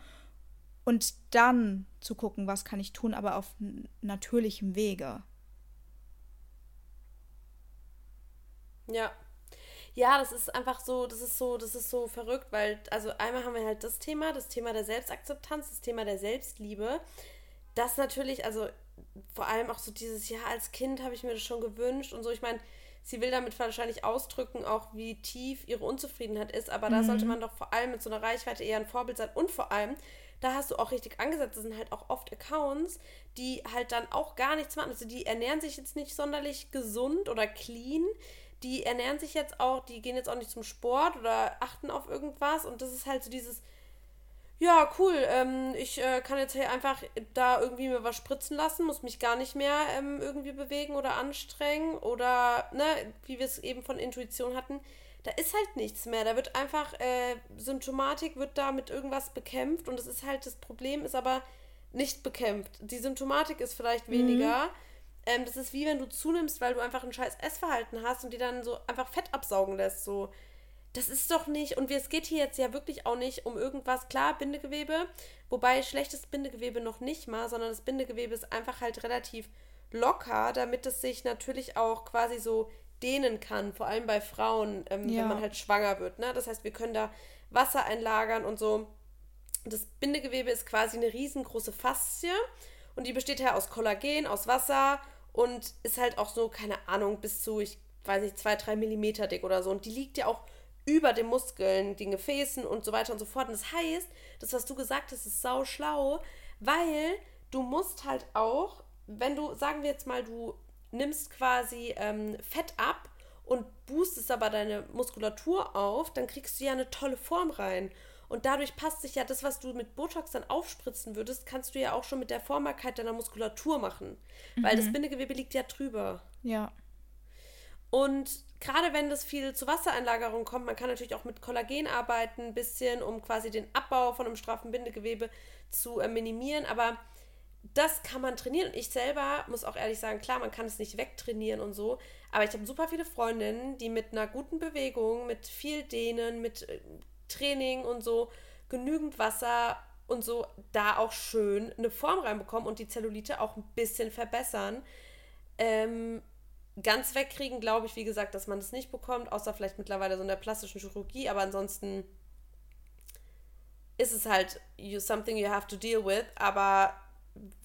und dann zu gucken, was kann ich tun, aber auf natürlichem Wege. Ja. Ja, das ist einfach so, das ist so, das ist so verrückt, weil, also einmal haben wir halt das Thema, das Thema der Selbstakzeptanz, das Thema der Selbstliebe. Das natürlich, also vor allem auch so dieses Jahr als Kind habe ich mir das schon gewünscht und so. Ich meine, sie will damit wahrscheinlich ausdrücken, auch wie tief ihre Unzufriedenheit ist, aber mhm. da sollte man doch vor allem mit so einer Reichweite eher ein Vorbild sein und vor allem, da hast du auch richtig angesetzt, das sind halt auch oft Accounts, die halt dann auch gar nichts machen. Also die ernähren sich jetzt nicht sonderlich gesund oder clean die ernähren sich jetzt auch, die gehen jetzt auch nicht zum Sport oder achten auf irgendwas und das ist halt so dieses, ja, cool, ähm, ich äh, kann jetzt hier einfach da irgendwie mir was spritzen lassen, muss mich gar nicht mehr ähm, irgendwie bewegen oder anstrengen oder, ne, wie wir es eben von Intuition hatten, da ist halt nichts mehr. Da wird einfach, äh, Symptomatik wird da mit irgendwas bekämpft und das ist halt, das Problem ist aber nicht bekämpft. Die Symptomatik ist vielleicht weniger. Mhm ähm, das ist wie wenn du zunimmst, weil du einfach ein scheiß Essverhalten hast und dir dann so einfach Fett absaugen lässt. So. Das ist doch nicht. Und es geht hier jetzt ja wirklich auch nicht um irgendwas. Klar, Bindegewebe. Wobei schlechtes Bindegewebe noch nicht mal, sondern das Bindegewebe ist einfach halt relativ locker, damit es sich natürlich auch quasi so dehnen kann. Vor allem bei Frauen, ähm, ja. wenn man halt schwanger wird. Ne? Das heißt, wir können da Wasser einlagern und so. Das Bindegewebe ist quasi eine riesengroße Faszie und die besteht ja aus Kollagen, aus Wasser und ist halt auch so, keine Ahnung, bis zu, ich weiß nicht, zwei, drei Millimeter dick oder so. Und die liegt ja auch über den Muskeln, den Gefäßen und so weiter und so fort. Und das heißt, das, was du gesagt hast, ist sau schlau, weil du musst halt auch, wenn du, sagen wir jetzt mal, du nimmst quasi ähm, Fett ab und boostest aber deine Muskulatur auf, dann kriegst du ja eine tolle Form rein. Und dadurch passt sich ja das, was du mit Botox dann aufspritzen würdest, kannst du ja auch schon mit der Formbarkeit deiner Muskulatur machen. Mhm. Weil das mhm. Bindegewebe liegt ja drüber. Ja. Und gerade wenn das viel zu Wassereinlagerung kommt, man kann natürlich auch mit Kollagen arbeiten, ein bisschen, um quasi den Abbau von einem straffen Bindegewebe zu äh, minimieren. Aber das kann man trainieren. Und ich selber muss auch ehrlich sagen, klar, man kann es nicht wegtrainieren und so. Aber ich habe super viele Freundinnen, die mit einer guten Bewegung, mit viel Dehnen, mit äh, Training und so, genügend Wasser und so da auch schön eine Form reinbekommen und die Zellulite auch ein bisschen verbessern. Ähm, ganz wegkriegen, glaube ich, wie gesagt, dass man das nicht bekommt, außer vielleicht mittlerweile so in der plastischen Chirurgie, aber ansonsten ist es halt you, something you have to deal with. Aber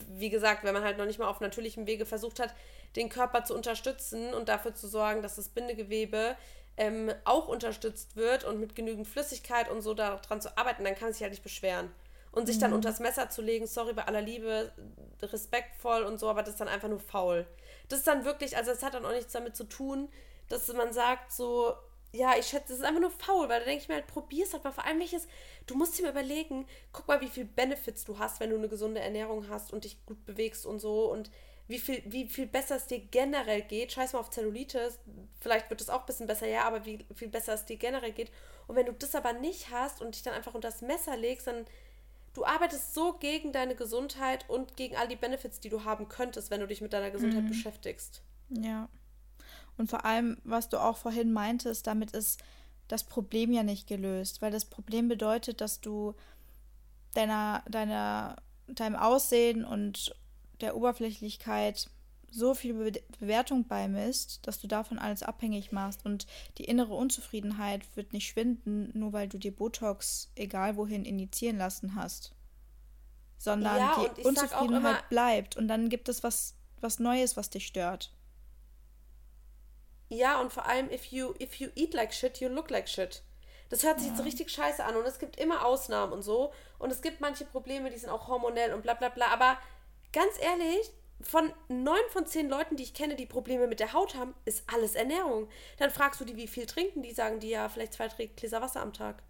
wie gesagt, wenn man halt noch nicht mal auf natürlichem Wege versucht hat, den Körper zu unterstützen und dafür zu sorgen, dass das Bindegewebe ähm, auch unterstützt wird und mit genügend Flüssigkeit und so daran zu arbeiten, dann kann man sich halt nicht beschweren. Und sich mhm. dann unters Messer zu legen, sorry, bei aller Liebe, respektvoll und so, aber das ist dann einfach nur faul. Das ist dann wirklich, also es hat dann auch nichts damit zu tun, dass man sagt so, ja, ich schätze, das ist einfach nur faul, weil da denke ich mir halt, probier's halt mal. Vor allem welches, du musst dir mal überlegen, guck mal, wie viel Benefits du hast, wenn du eine gesunde Ernährung hast und dich gut bewegst und so und wie viel, wie viel besser es dir generell geht. Scheiß mal auf Zellulitis, vielleicht wird es auch ein bisschen besser, ja, aber wie viel besser es dir generell geht. Und wenn du das aber nicht hast und dich dann einfach unter das Messer legst, dann du arbeitest so gegen deine Gesundheit und gegen all die Benefits, die du haben könntest, wenn du dich mit deiner Gesundheit mhm. beschäftigst. Ja. Und vor allem, was du auch vorhin meintest, damit ist das Problem ja nicht gelöst, weil das Problem bedeutet, dass du deiner, deiner, deinem Aussehen und der Oberflächlichkeit so viel Be Bewertung beimisst, dass du davon alles abhängig machst und die innere Unzufriedenheit wird nicht schwinden, nur weil du dir Botox egal wohin initiieren lassen hast, sondern ja, die Unzufriedenheit bleibt und dann gibt es was was Neues, was dich stört. Ja, und vor allem, if you, if you eat like shit, you look like shit. Das hört sich ja. jetzt so richtig scheiße an und es gibt immer Ausnahmen und so. Und es gibt manche Probleme, die sind auch hormonell und bla bla bla. Aber ganz ehrlich, von neun von zehn Leuten, die ich kenne, die Probleme mit der Haut haben, ist alles Ernährung. Dann fragst du die, wie viel trinken die, sagen die ja vielleicht zwei Gläser Wasser am Tag.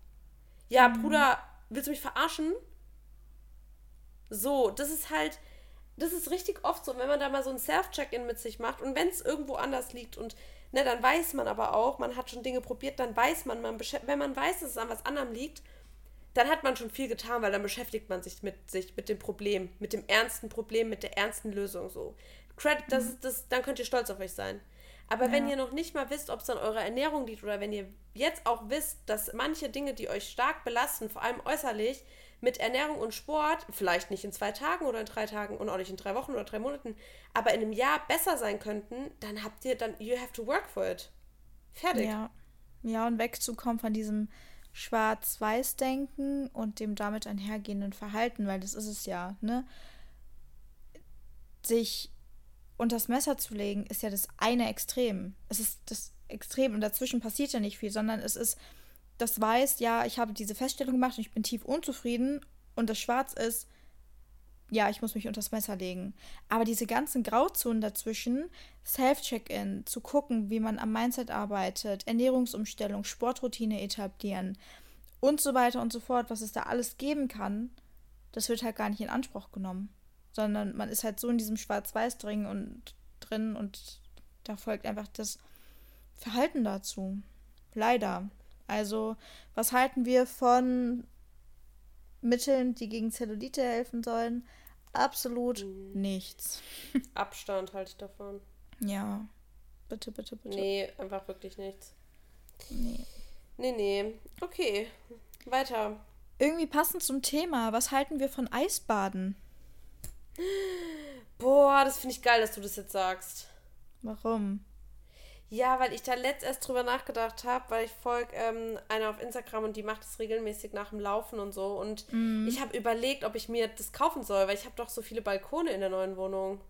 Ja, mhm. Bruder, willst du mich verarschen? So, das ist halt, das ist richtig oft so, wenn man da mal so ein Self-Check-In mit sich macht und wenn es irgendwo anders liegt und Ne, dann weiß man aber auch, man hat schon Dinge probiert, dann weiß man, man wenn man weiß, dass es an was anderem liegt, dann hat man schon viel getan, weil dann beschäftigt man sich mit sich, mit dem Problem, mit dem ernsten Problem, mit der ernsten Lösung so. Credit, das, mhm. das, dann könnt ihr stolz auf euch sein. Aber ja. wenn ihr noch nicht mal wisst, ob es an eurer Ernährung liegt oder wenn ihr jetzt auch wisst, dass manche Dinge, die euch stark belasten, vor allem äußerlich, mit Ernährung und Sport, vielleicht nicht in zwei Tagen oder in drei Tagen und auch nicht in drei Wochen oder drei Monaten, aber in einem Jahr besser sein könnten, dann habt ihr dann, you have to work for it. Fertig. Ja, ja und wegzukommen von diesem Schwarz-Weiß-Denken und dem damit einhergehenden Verhalten, weil das ist es ja, ne? Sich unter das Messer zu legen, ist ja das eine Extrem. Es ist das Extrem und dazwischen passiert ja nicht viel, sondern es ist das weiß, ja, ich habe diese Feststellung gemacht und ich bin tief unzufrieden und das Schwarz ist, ja, ich muss mich unter das Messer legen. Aber diese ganzen Grauzonen dazwischen, Self-Check-In, zu gucken, wie man am Mindset arbeitet, Ernährungsumstellung, Sportroutine etablieren und so weiter und so fort, was es da alles geben kann, das wird halt gar nicht in Anspruch genommen. Sondern man ist halt so in diesem Schwarz-Weiß drin und drin und da folgt einfach das Verhalten dazu. Leider. Also, was halten wir von Mitteln, die gegen Zellulite helfen sollen? Absolut hm. nichts. Abstand halte ich davon. Ja. Bitte, bitte, bitte. Nee, einfach wirklich nichts. Nee. Nee, nee. Okay. Weiter. Irgendwie passend zum Thema. Was halten wir von Eisbaden? Boah, das finde ich geil, dass du das jetzt sagst. Warum? Ja, weil ich da letzt erst drüber nachgedacht habe, weil ich folge ähm, einer auf Instagram und die macht es regelmäßig nach dem Laufen und so. Und mm. ich habe überlegt, ob ich mir das kaufen soll, weil ich habe doch so viele Balkone in der neuen Wohnung.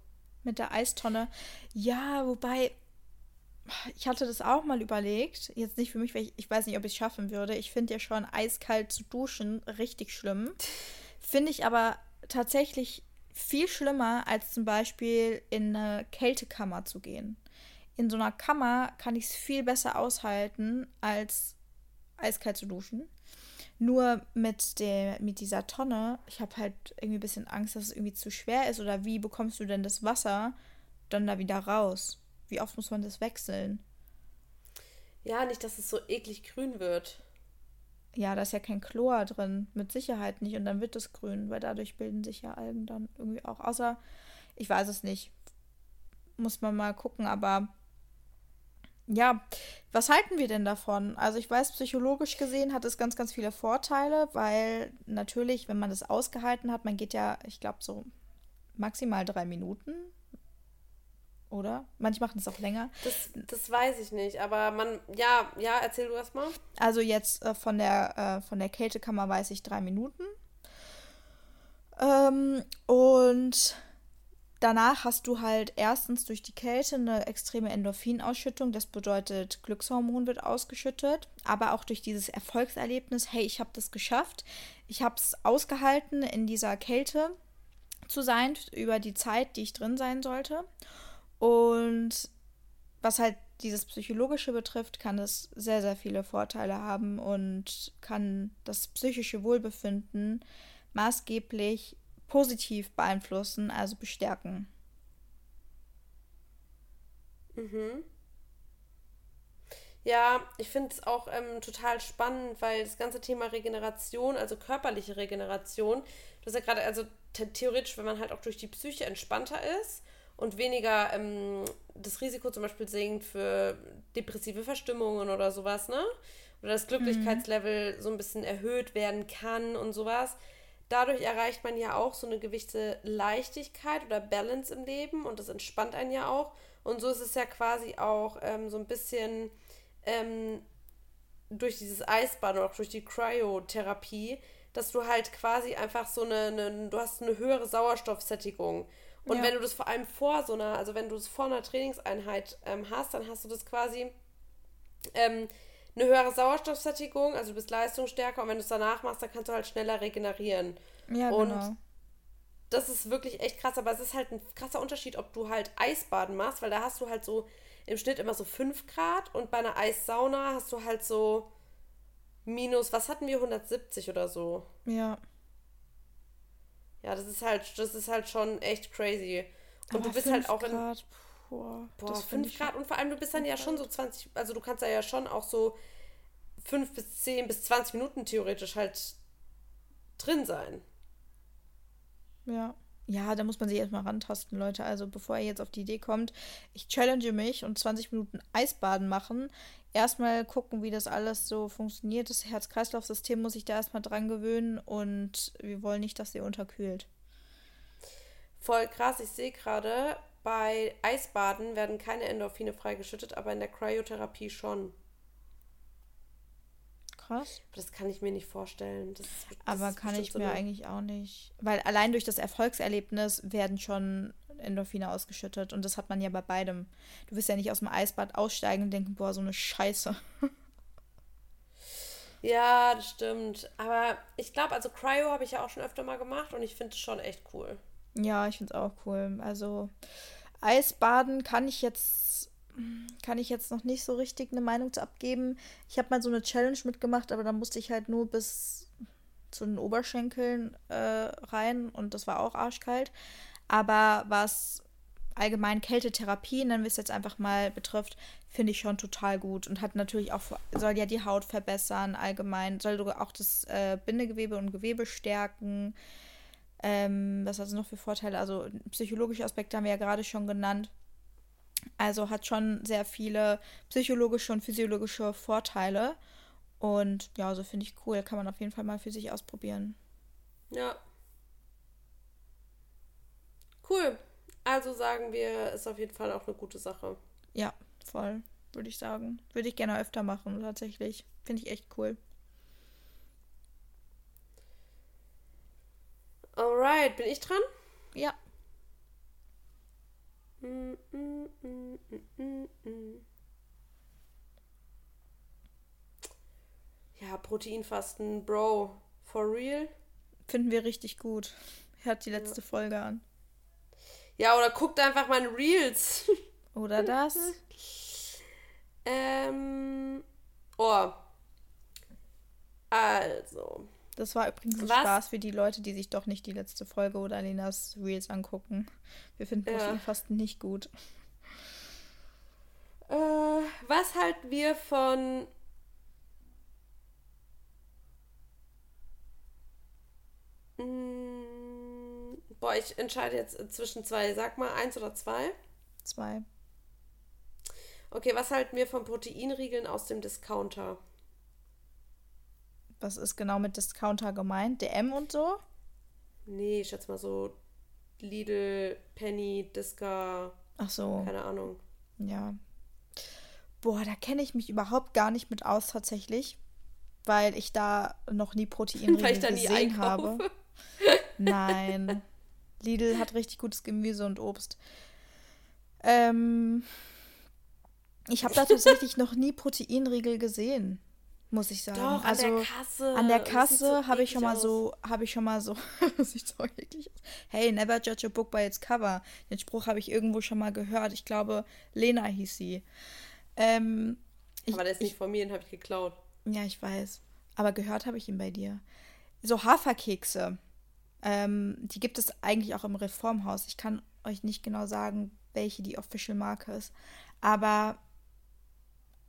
Mit der Eistonne. Ja, wobei, ich hatte das auch mal überlegt. Jetzt nicht für mich, weil ich, ich weiß nicht, ob ich es schaffen würde. Ich finde ja schon eiskalt zu duschen richtig schlimm. Finde ich aber tatsächlich viel schlimmer, als zum Beispiel in eine Kältekammer zu gehen in so einer Kammer kann ich es viel besser aushalten, als eiskalt zu duschen. Nur mit, der, mit dieser Tonne, ich habe halt irgendwie ein bisschen Angst, dass es irgendwie zu schwer ist. Oder wie bekommst du denn das Wasser dann da wieder raus? Wie oft muss man das wechseln? Ja, nicht, dass es so eklig grün wird. Ja, da ist ja kein Chlor drin. Mit Sicherheit nicht. Und dann wird es grün, weil dadurch bilden sich ja Algen dann irgendwie auch. Außer, ich weiß es nicht. Muss man mal gucken, aber ja, was halten wir denn davon? Also ich weiß, psychologisch gesehen hat es ganz, ganz viele Vorteile, weil natürlich, wenn man das ausgehalten hat, man geht ja, ich glaube, so maximal drei Minuten. Oder? Manche machen es auch länger. Das, das weiß ich nicht, aber man, ja, ja, erzähl du erst mal. Also jetzt äh, von, der, äh, von der Kältekammer weiß ich drei Minuten. Ähm, und danach hast du halt erstens durch die Kälte eine extreme Endorphinausschüttung. Das bedeutet, Glückshormon wird ausgeschüttet. Aber auch durch dieses Erfolgserlebnis, hey, ich habe das geschafft. Ich habe es ausgehalten, in dieser Kälte zu sein, über die Zeit, die ich drin sein sollte. Und was halt dieses Psychologische betrifft, kann es sehr, sehr viele Vorteile haben und kann das psychische Wohlbefinden maßgeblich positiv beeinflussen, also bestärken. Mhm. Ja, ich finde es auch ähm, total spannend, weil das ganze Thema Regeneration, also körperliche Regeneration, du hast ja gerade, also theoretisch, wenn man halt auch durch die Psyche entspannter ist und weniger ähm, das Risiko zum Beispiel sinkt für depressive Verstimmungen oder sowas, ne? Oder das Glücklichkeitslevel mhm. so ein bisschen erhöht werden kann und sowas. Dadurch erreicht man ja auch so eine gewisse Leichtigkeit oder Balance im Leben und das entspannt einen ja auch. Und so ist es ja quasi auch ähm, so ein bisschen ähm, durch dieses Eisbad oder auch durch die Cryotherapie, dass du halt quasi einfach so eine, eine du hast eine höhere Sauerstoffsättigung. Und ja. wenn du das vor allem vor so einer, also wenn du es vor einer Trainingseinheit ähm, hast, dann hast du das quasi ähm, eine höhere Sauerstoffsättigung, also du bist leistungsstärker und wenn du es danach machst, dann kannst du halt schneller regenerieren. Ja, und genau. Das ist wirklich echt krass, aber es ist halt ein krasser Unterschied, ob du halt Eisbaden machst, weil da hast du halt so im Schnitt immer so 5 Grad und bei einer Eissauna hast du halt so minus, was hatten wir, 170 oder so. Ja. Ja, das ist halt, das ist halt schon echt crazy. Und aber du bist halt auch in. Grad, boah, boah 5 Grad und vor allem du bist dann ja schon so 20, also du kannst ja, ja schon auch so 5 bis 10 bis 20 Minuten theoretisch halt drin sein. Ja. Ja, da muss man sich erstmal rantasten, Leute. Also bevor ihr jetzt auf die Idee kommt, ich challenge mich und 20 Minuten Eisbaden machen. Erstmal gucken, wie das alles so funktioniert. Das Herz-Kreislauf-System muss sich da erstmal dran gewöhnen und wir wollen nicht, dass ihr unterkühlt. Voll krass, ich sehe gerade, bei Eisbaden werden keine Endorphine freigeschüttet, aber in der Cryotherapie schon. Krass. Das kann ich mir nicht vorstellen. Das, das Aber kann ich mir so eigentlich auch nicht. Weil allein durch das Erfolgserlebnis werden schon Endorphine ausgeschüttet. Und das hat man ja bei beidem. Du wirst ja nicht aus dem Eisbad aussteigen und denken, boah, so eine Scheiße. Ja, das stimmt. Aber ich glaube, also Cryo habe ich ja auch schon öfter mal gemacht und ich finde es schon echt cool. Ja, ich finde es auch cool. Also Eisbaden kann ich jetzt kann ich jetzt noch nicht so richtig eine Meinung zu abgeben. Ich habe mal so eine Challenge mitgemacht, aber da musste ich halt nur bis zu den Oberschenkeln äh, rein und das war auch arschkalt. Aber was allgemein Kältetherapie, nennen wir es jetzt einfach mal, betrifft, finde ich schon total gut und hat natürlich auch, soll ja die Haut verbessern, allgemein, soll auch das äh, Bindegewebe und Gewebe stärken. Ähm, was hat es noch für Vorteile? Also psychologische Aspekte haben wir ja gerade schon genannt. Also hat schon sehr viele psychologische und physiologische Vorteile. Und ja, so finde ich cool. Kann man auf jeden Fall mal für sich ausprobieren. Ja. Cool. Also sagen wir, ist auf jeden Fall auch eine gute Sache. Ja, voll, würde ich sagen. Würde ich gerne öfter machen, tatsächlich. Finde ich echt cool. Alright, bin ich dran? Ja. Ja, Proteinfasten, Bro, for real? Finden wir richtig gut. Hört die letzte ja. Folge an. Ja, oder guckt einfach meine Reels. Oder das? ähm. Oh. Also. Das war übrigens ein Was? Spaß für die Leute, die sich doch nicht die letzte Folge oder Alenas Reels angucken. Wir finden ja. fast nicht gut. Äh, was halten wir von hm, Boah, ich entscheide jetzt zwischen zwei. Sag mal eins oder zwei. Zwei. Okay, was halten wir von Proteinriegeln aus dem Discounter? Was ist genau mit Discounter gemeint? DM und so? Nee, ich schätze mal so Lidl, Penny, Disca. Ach so. Keine Ahnung. Ja. Boah, da kenne ich mich überhaupt gar nicht mit aus tatsächlich, weil ich da noch nie Proteinriegel gesehen habe. Nein. Lidl hat richtig gutes Gemüse und Obst. Ähm, ich habe da tatsächlich noch nie Proteinriegel gesehen, muss ich sagen. Doch, also an der Kasse. An der Kasse so habe ich schon mal aus. so, habe ich schon mal so, sieht so eklig aus. Hey, never judge a book by its cover. Den Spruch habe ich irgendwo schon mal gehört. Ich glaube, Lena hieß sie. Ähm, Aber der ist nicht ich, von mir, den habe ich geklaut. Ja, ich weiß. Aber gehört habe ich ihn bei dir. So Haferkekse. Ähm, die gibt es eigentlich auch im Reformhaus. Ich kann euch nicht genau sagen, welche die Official Marke ist. Aber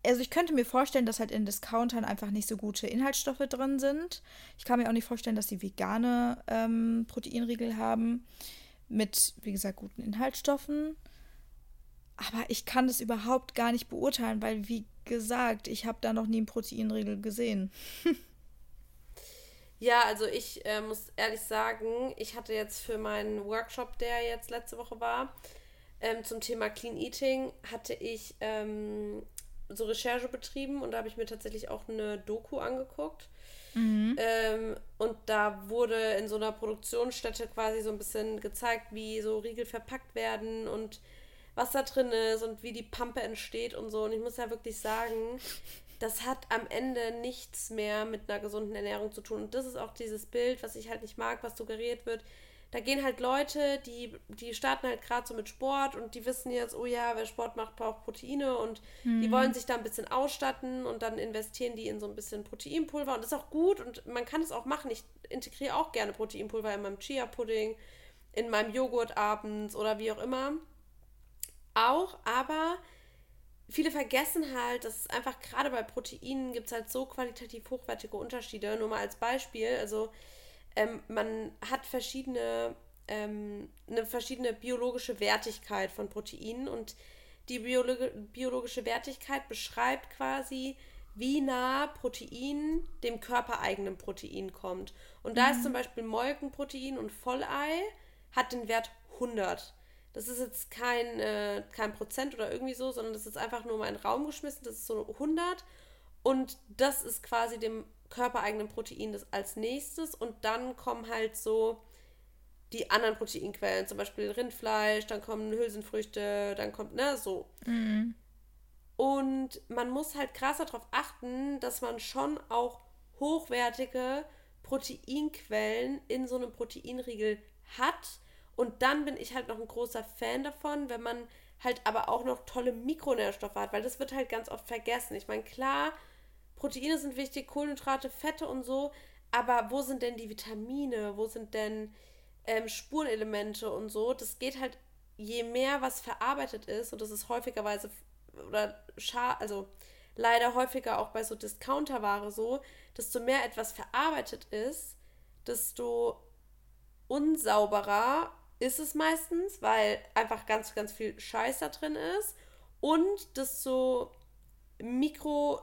also ich könnte mir vorstellen, dass halt in Discountern einfach nicht so gute Inhaltsstoffe drin sind. Ich kann mir auch nicht vorstellen, dass sie vegane ähm, Proteinriegel haben mit, wie gesagt, guten Inhaltsstoffen. Aber ich kann das überhaupt gar nicht beurteilen, weil, wie gesagt, ich habe da noch nie einen Proteinriegel gesehen. ja, also ich äh, muss ehrlich sagen, ich hatte jetzt für meinen Workshop, der jetzt letzte Woche war, ähm, zum Thema Clean Eating, hatte ich ähm, so Recherche betrieben und da habe ich mir tatsächlich auch eine Doku angeguckt. Mhm. Ähm, und da wurde in so einer Produktionsstätte quasi so ein bisschen gezeigt, wie so Riegel verpackt werden und was da drin ist und wie die Pampe entsteht und so. Und ich muss ja wirklich sagen, das hat am Ende nichts mehr mit einer gesunden Ernährung zu tun. Und das ist auch dieses Bild, was ich halt nicht mag, was suggeriert wird da gehen halt Leute, die, die starten halt gerade so mit Sport und die wissen jetzt, oh ja, wer Sport macht, braucht Proteine und mhm. die wollen sich da ein bisschen ausstatten und dann investieren die in so ein bisschen Proteinpulver und das ist auch gut und man kann es auch machen. Ich integriere auch gerne Proteinpulver in meinem Chia-Pudding, in meinem Joghurt abends oder wie auch immer. Auch, aber viele vergessen halt, dass es einfach gerade bei Proteinen gibt es halt so qualitativ hochwertige Unterschiede. Nur mal als Beispiel, also ähm, man hat verschiedene, ähm, eine verschiedene biologische Wertigkeit von Proteinen und die Biolo biologische Wertigkeit beschreibt quasi, wie nah Protein dem körpereigenen Protein kommt. Und da mhm. ist zum Beispiel Molkenprotein und Vollei hat den Wert 100. Das ist jetzt kein, äh, kein Prozent oder irgendwie so, sondern das ist einfach nur mal in den Raum geschmissen. Das ist so 100. Und das ist quasi dem körpereigenen Protein das als nächstes und dann kommen halt so die anderen Proteinquellen, zum Beispiel Rindfleisch, dann kommen Hülsenfrüchte, dann kommt, ne, so. Mhm. Und man muss halt krass darauf achten, dass man schon auch hochwertige Proteinquellen in so einem Proteinriegel hat. Und dann bin ich halt noch ein großer Fan davon, wenn man halt aber auch noch tolle Mikronährstoffe hat, weil das wird halt ganz oft vergessen. Ich meine, klar, Proteine sind wichtig, Kohlenhydrate, Fette und so, aber wo sind denn die Vitamine? Wo sind denn ähm, Spurenelemente und so? Das geht halt, je mehr was verarbeitet ist, und das ist häufigerweise oder also leider häufiger auch bei so Discounterware so, desto mehr etwas verarbeitet ist, desto unsauberer ist es meistens, weil einfach ganz, ganz viel Scheiß da drin ist und desto mikro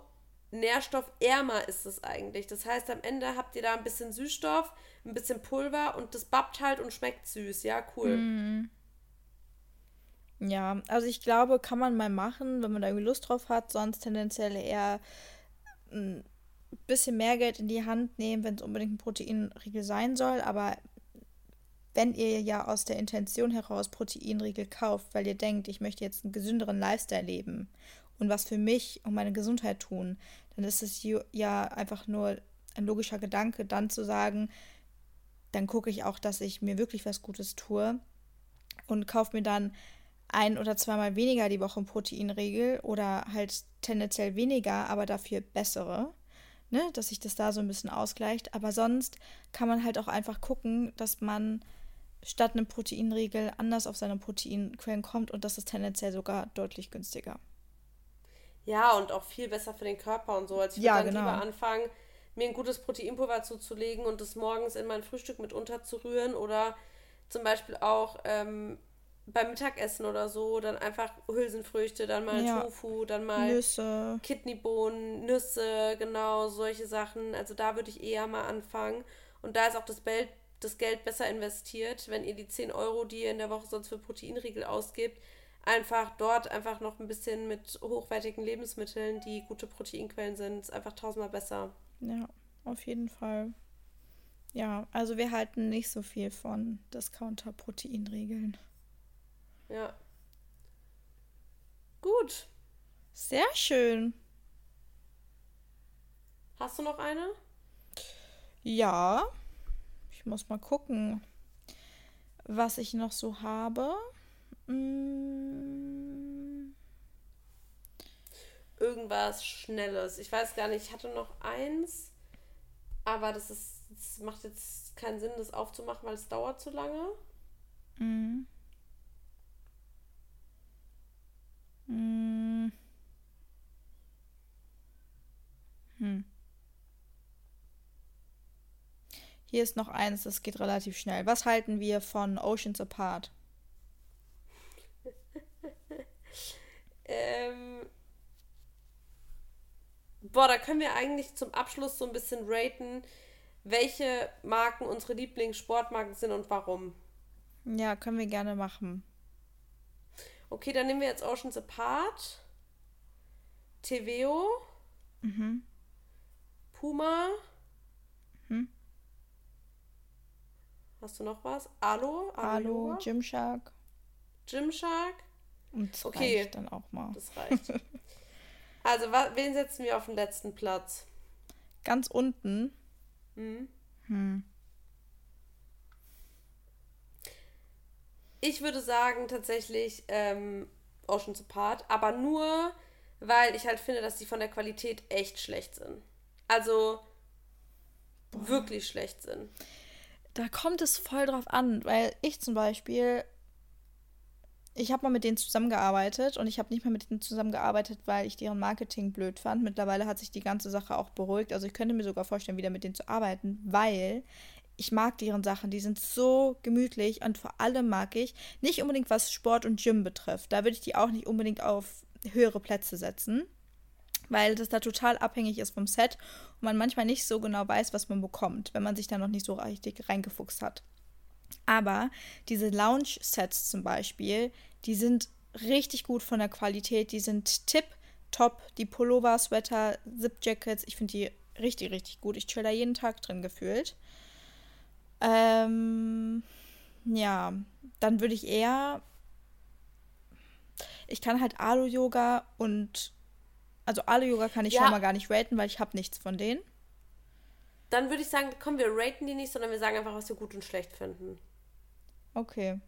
nährstoffärmer ist es eigentlich. Das heißt, am Ende habt ihr da ein bisschen Süßstoff, ein bisschen Pulver und das babbt halt und schmeckt süß. Ja, cool. Mm. Ja, also ich glaube, kann man mal machen, wenn man da irgendwie Lust drauf hat. Sonst tendenziell eher ein bisschen mehr Geld in die Hand nehmen, wenn es unbedingt ein Proteinriegel sein soll. Aber wenn ihr ja aus der Intention heraus Proteinriegel kauft, weil ihr denkt, ich möchte jetzt einen gesünderen Lifestyle leben und was für mich und meine Gesundheit tun, dann ist es ja einfach nur ein logischer Gedanke, dann zu sagen, dann gucke ich auch, dass ich mir wirklich was Gutes tue und kaufe mir dann ein oder zweimal weniger die Woche Proteinregel oder halt tendenziell weniger, aber dafür bessere, ne, dass sich das da so ein bisschen ausgleicht. Aber sonst kann man halt auch einfach gucken, dass man statt einem Proteinriegel anders auf seine Proteinquellen kommt und das ist tendenziell sogar deutlich günstiger. Ja, und auch viel besser für den Körper und so. Als ich ja, würde dann genau. lieber anfangen, mir ein gutes Proteinpulver zuzulegen und das morgens in mein Frühstück mit unterzurühren oder zum Beispiel auch ähm, beim Mittagessen oder so, dann einfach Hülsenfrüchte, dann mal ja. Tofu, dann mal Nüsse. Kidneybohnen, Nüsse, genau, solche Sachen. Also da würde ich eher mal anfangen. Und da ist auch das Geld, das Geld besser investiert, wenn ihr die 10 Euro, die ihr in der Woche sonst für Proteinriegel ausgibt, einfach dort einfach noch ein bisschen mit hochwertigen Lebensmitteln, die gute Proteinquellen sind, einfach tausendmal besser. Ja, auf jeden Fall. Ja, also wir halten nicht so viel von Discounter-Proteinregeln. Ja. Gut. Sehr schön. Hast du noch eine? Ja. Ich muss mal gucken, was ich noch so habe. Hm. Irgendwas Schnelles. Ich weiß gar nicht, ich hatte noch eins, aber das ist, das macht jetzt keinen Sinn, das aufzumachen, weil es dauert zu lange. Mhm. Hm. Hm. Hier ist noch eins, das geht relativ schnell. Was halten wir von Oceans Apart? Ähm. Boah, da können wir eigentlich zum Abschluss so ein bisschen raten, welche Marken unsere Lieblingssportmarken sind und warum. Ja, können wir gerne machen. Okay, dann nehmen wir jetzt Oceans Apart. TVO. Mhm. Puma. Mhm. Hast du noch was? Alo? Alo, Gymshark. Gymshark. Und das okay. reicht dann auch mal. Das reicht. also, wen setzen wir auf den letzten Platz? Ganz unten. Mhm. Hm. Ich würde sagen, tatsächlich ähm, Ocean's Apart, aber nur, weil ich halt finde, dass die von der Qualität echt schlecht sind. Also Boah. wirklich schlecht sind. Da kommt es voll drauf an, weil ich zum Beispiel, ich habe mal mit denen zusammengearbeitet und ich habe nicht mehr mit denen zusammengearbeitet, weil ich deren Marketing blöd fand. Mittlerweile hat sich die ganze Sache auch beruhigt. Also ich könnte mir sogar vorstellen, wieder mit denen zu arbeiten, weil ich mag deren Sachen, die sind so gemütlich und vor allem mag ich nicht unbedingt was Sport und Gym betrifft. Da würde ich die auch nicht unbedingt auf höhere Plätze setzen, weil das da total abhängig ist vom Set und man manchmal nicht so genau weiß, was man bekommt, wenn man sich da noch nicht so richtig reingefuchst hat. Aber diese Lounge-Sets zum Beispiel, die sind richtig gut von der Qualität, die sind tip top, die Pullover, Sweater, Zip-Jackets, ich finde die richtig, richtig gut. Ich chill da jeden Tag drin gefühlt. Ähm, ja, dann würde ich eher. Ich kann halt Alu-Yoga und. Also Alu-Yoga kann ich ja. schon mal gar nicht raten, weil ich habe nichts von denen. Dann würde ich sagen, komm, wir raten die nicht, sondern wir sagen einfach, was wir gut und schlecht finden. Okay.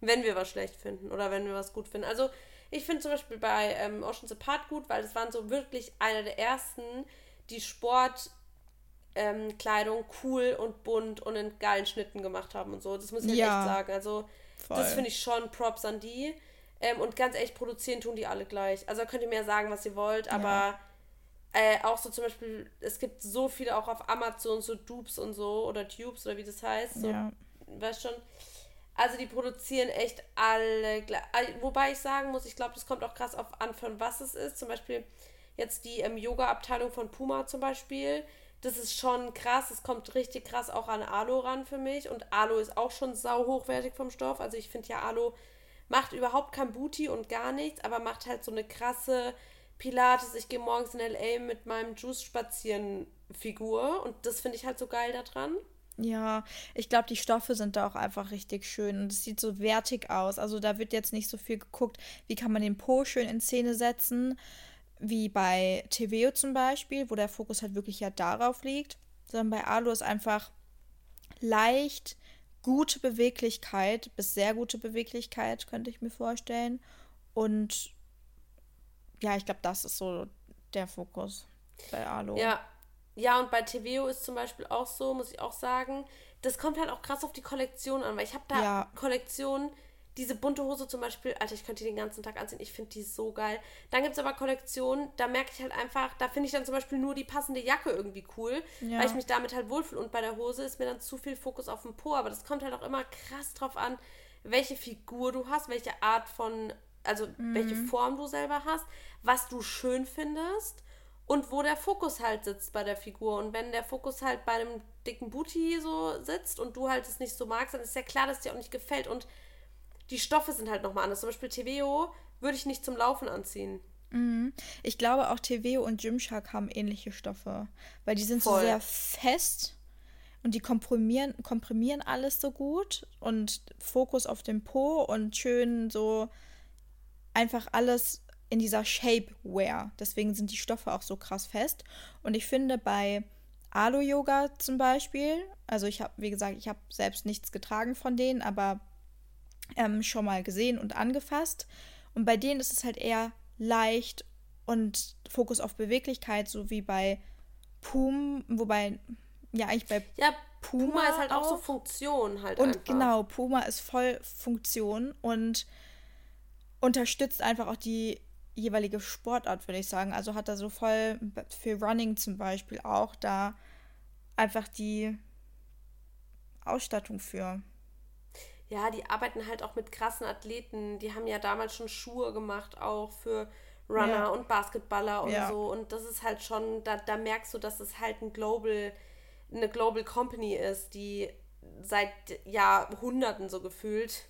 Wenn wir was schlecht finden oder wenn wir was gut finden. Also ich finde zum Beispiel bei ähm, Ocean's Apart gut, weil das waren so wirklich einer der ersten, die Sport ähm, Kleidung cool und bunt und in geilen Schnitten gemacht haben und so. Das muss ich halt ja, echt sagen. Also, voll. das finde ich schon Props an die. Ähm, und ganz ehrlich, produzieren tun die alle gleich. Also, könnt ihr mir sagen, was ihr wollt, aber ja. Äh, auch so zum Beispiel, es gibt so viele auch auf Amazon, so Dupes und so, oder Tubes oder wie das heißt. So, ja. Weißt schon. Also die produzieren echt alle. Wobei ich sagen muss, ich glaube, das kommt auch krass auf an, von was es ist. Zum Beispiel jetzt die ähm, Yoga-Abteilung von Puma zum Beispiel das ist schon krass. Es kommt richtig krass auch an Alu ran für mich. Und Alu ist auch schon sau hochwertig vom Stoff. Also ich finde ja, Alu macht überhaupt kein Booty und gar nichts, aber macht halt so eine krasse Pilates. Ich gehe morgens in LA mit meinem Juice spazieren Figur. Und das finde ich halt so geil daran. Ja, ich glaube, die Stoffe sind da auch einfach richtig schön und es sieht so wertig aus. Also da wird jetzt nicht so viel geguckt, wie kann man den Po schön in Szene setzen, wie bei TVO zum Beispiel, wo der Fokus halt wirklich ja darauf liegt, sondern bei Alu ist einfach leicht gute Beweglichkeit bis sehr gute Beweglichkeit, könnte ich mir vorstellen. Und ja, ich glaube, das ist so der Fokus bei Alu. Ja. Ja, und bei TVO ist zum Beispiel auch so, muss ich auch sagen, das kommt halt auch krass auf die Kollektion an, weil ich habe da ja. Kollektionen, diese bunte Hose zum Beispiel, Alter, ich könnte die den ganzen Tag anziehen. Ich finde die so geil. Dann gibt es aber Kollektionen, da merke ich halt einfach, da finde ich dann zum Beispiel nur die passende Jacke irgendwie cool, ja. weil ich mich damit halt wohlfühle. Und bei der Hose ist mir dann zu viel Fokus auf den Po. Aber das kommt halt auch immer krass drauf an, welche Figur du hast, welche Art von, also mhm. welche Form du selber hast, was du schön findest und wo der Fokus halt sitzt bei der Figur. Und wenn der Fokus halt bei einem dicken Booty so sitzt und du halt es nicht so magst, dann ist ja klar, dass dir auch nicht gefällt. Und die Stoffe sind halt nochmal anders. Zum Beispiel TVO würde ich nicht zum Laufen anziehen. Mhm. Ich glaube auch TVO und Gymshark haben ähnliche Stoffe, weil die sind Voll. so sehr fest. und die komprimieren, komprimieren alles so gut und Fokus auf dem Po und schön so einfach alles in dieser Shapewear. Deswegen sind die Stoffe auch so krass fest. Und ich finde bei Alu-Yoga zum Beispiel, also ich habe, wie gesagt, ich habe selbst nichts getragen von denen, aber ähm, schon mal gesehen und angefasst. Und bei denen ist es halt eher leicht und Fokus auf Beweglichkeit, so wie bei Pum, wobei, ja, eigentlich bei ja, Puma, Puma ist halt auch, auch, so Funktion halt. Und einfach. genau, Puma ist voll Funktion und unterstützt einfach auch die jeweilige Sportart, würde ich sagen. Also hat er so voll für Running zum Beispiel auch da einfach die Ausstattung für. Ja, die arbeiten halt auch mit krassen Athleten. Die haben ja damals schon Schuhe gemacht, auch für Runner ja. und Basketballer und ja. so. Und das ist halt schon, da, da merkst du, dass es halt ein Global, eine Global Company ist, die seit Jahrhunderten so gefühlt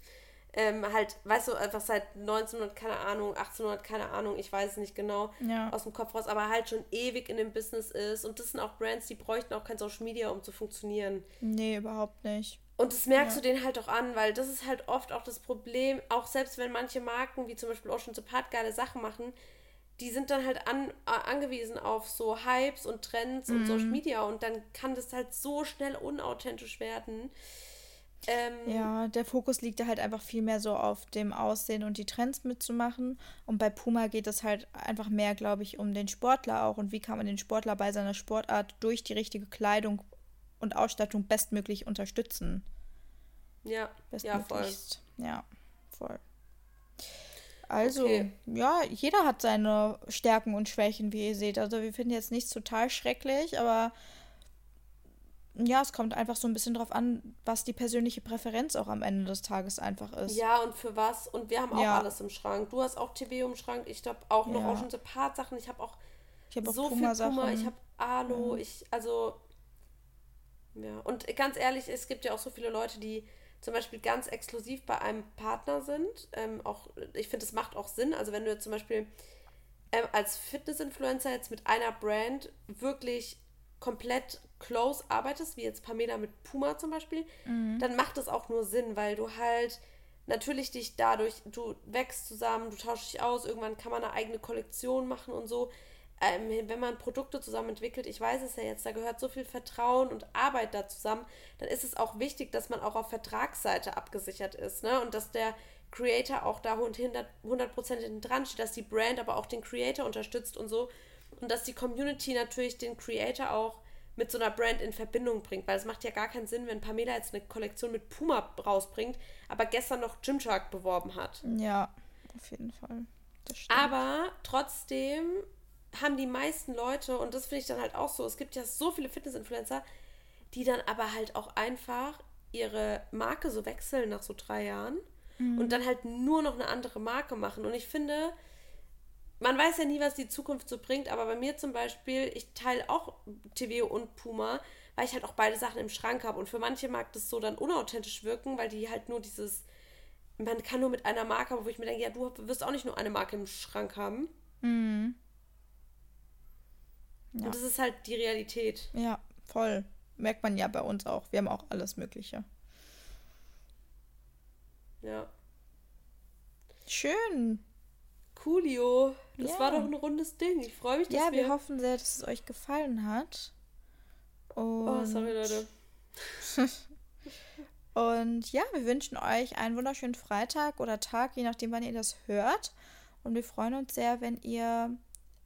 ähm, halt, weißt du, einfach seit 1900, keine Ahnung, 1800, keine Ahnung, ich weiß es nicht genau ja. aus dem Kopf raus, aber halt schon ewig in dem Business ist. Und das sind auch Brands, die bräuchten auch kein Social Media, um zu funktionieren. Nee, überhaupt nicht. Und das merkst ja. du denen halt auch an, weil das ist halt oft auch das Problem, auch selbst wenn manche Marken, wie zum Beispiel Ocean Support, geile Sachen machen, die sind dann halt an, angewiesen auf so Hypes und Trends mhm. und Social Media und dann kann das halt so schnell unauthentisch werden. Ähm, ja, der Fokus liegt da halt einfach viel mehr so auf dem Aussehen und die Trends mitzumachen. Und bei Puma geht es halt einfach mehr, glaube ich, um den Sportler auch und wie kann man den Sportler bei seiner Sportart durch die richtige Kleidung und Ausstattung bestmöglich unterstützen. Ja, ja, voll. Ja, voll. Also, okay. ja, jeder hat seine Stärken und Schwächen, wie ihr seht. Also, wir finden jetzt nichts total schrecklich, aber ja, es kommt einfach so ein bisschen drauf an, was die persönliche Präferenz auch am Ende des Tages einfach ist. Ja, und für was. Und wir haben auch ja. alles im Schrank. Du hast auch TV im Schrank. Ich glaube auch noch ja. auch schon so ein paar Sachen. Ich habe auch, hab auch so Puma viel Puma. Ich habe Alu. Ja. Ich, also, ja. Und ganz ehrlich, es gibt ja auch so viele Leute, die zum Beispiel ganz exklusiv bei einem Partner sind. Ähm, auch, ich finde, es macht auch Sinn. Also, wenn du jetzt zum Beispiel ähm, als Fitness-Influencer jetzt mit einer Brand wirklich komplett close arbeitest, wie jetzt Pamela mit Puma zum Beispiel, mhm. dann macht es auch nur Sinn, weil du halt natürlich dich dadurch, du wächst zusammen, du tauschst dich aus, irgendwann kann man eine eigene Kollektion machen und so. Ähm, wenn man Produkte zusammen entwickelt, ich weiß es ja jetzt, da gehört so viel Vertrauen und Arbeit da zusammen, dann ist es auch wichtig, dass man auch auf Vertragsseite abgesichert ist, ne? Und dass der Creator auch da 100%, 100 hinten dran steht, dass die Brand aber auch den Creator unterstützt und so. Und dass die Community natürlich den Creator auch mit so einer Brand in Verbindung bringt, weil es macht ja gar keinen Sinn, wenn Pamela jetzt eine Kollektion mit Puma rausbringt, aber gestern noch Gymshark beworben hat. Ja, auf jeden Fall. Aber trotzdem haben die meisten Leute, und das finde ich dann halt auch so, es gibt ja so viele Fitness-Influencer, die dann aber halt auch einfach ihre Marke so wechseln nach so drei Jahren mhm. und dann halt nur noch eine andere Marke machen. Und ich finde, man weiß ja nie, was die Zukunft so bringt, aber bei mir zum Beispiel, ich teile auch TV und Puma, weil ich halt auch beide Sachen im Schrank habe. Und für manche mag das so dann unauthentisch wirken, weil die halt nur dieses, man kann nur mit einer Marke haben, wo ich mir denke, ja, du wirst auch nicht nur eine Marke im Schrank haben. Mhm. Ja. Und das ist halt die Realität. Ja, voll. Merkt man ja bei uns auch. Wir haben auch alles Mögliche. Ja. Schön. Coolio. Das ja. war doch ein rundes Ding. Ich freue mich, dass Ja, wir, wir hoffen sehr, dass es euch gefallen hat. Und oh, sorry, Leute. Und ja, wir wünschen euch einen wunderschönen Freitag oder Tag, je nachdem, wann ihr das hört. Und wir freuen uns sehr, wenn ihr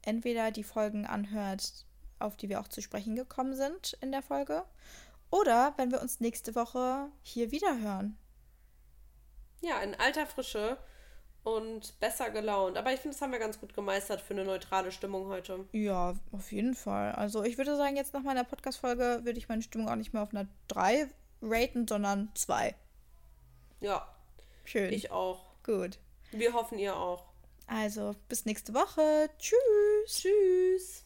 entweder die Folgen anhört, auf die wir auch zu sprechen gekommen sind in der Folge, oder wenn wir uns nächste Woche hier wieder hören. Ja, in alter Frische und besser gelaunt. Aber ich finde, das haben wir ganz gut gemeistert für eine neutrale Stimmung heute. Ja, auf jeden Fall. Also ich würde sagen, jetzt nach meiner Podcast-Folge würde ich meine Stimmung auch nicht mehr auf einer 3 raten, sondern 2. Ja. Schön. Ich auch. Gut. Wir hoffen, ihr auch. Also, bis nächste Woche. Tschüss. Tschüss.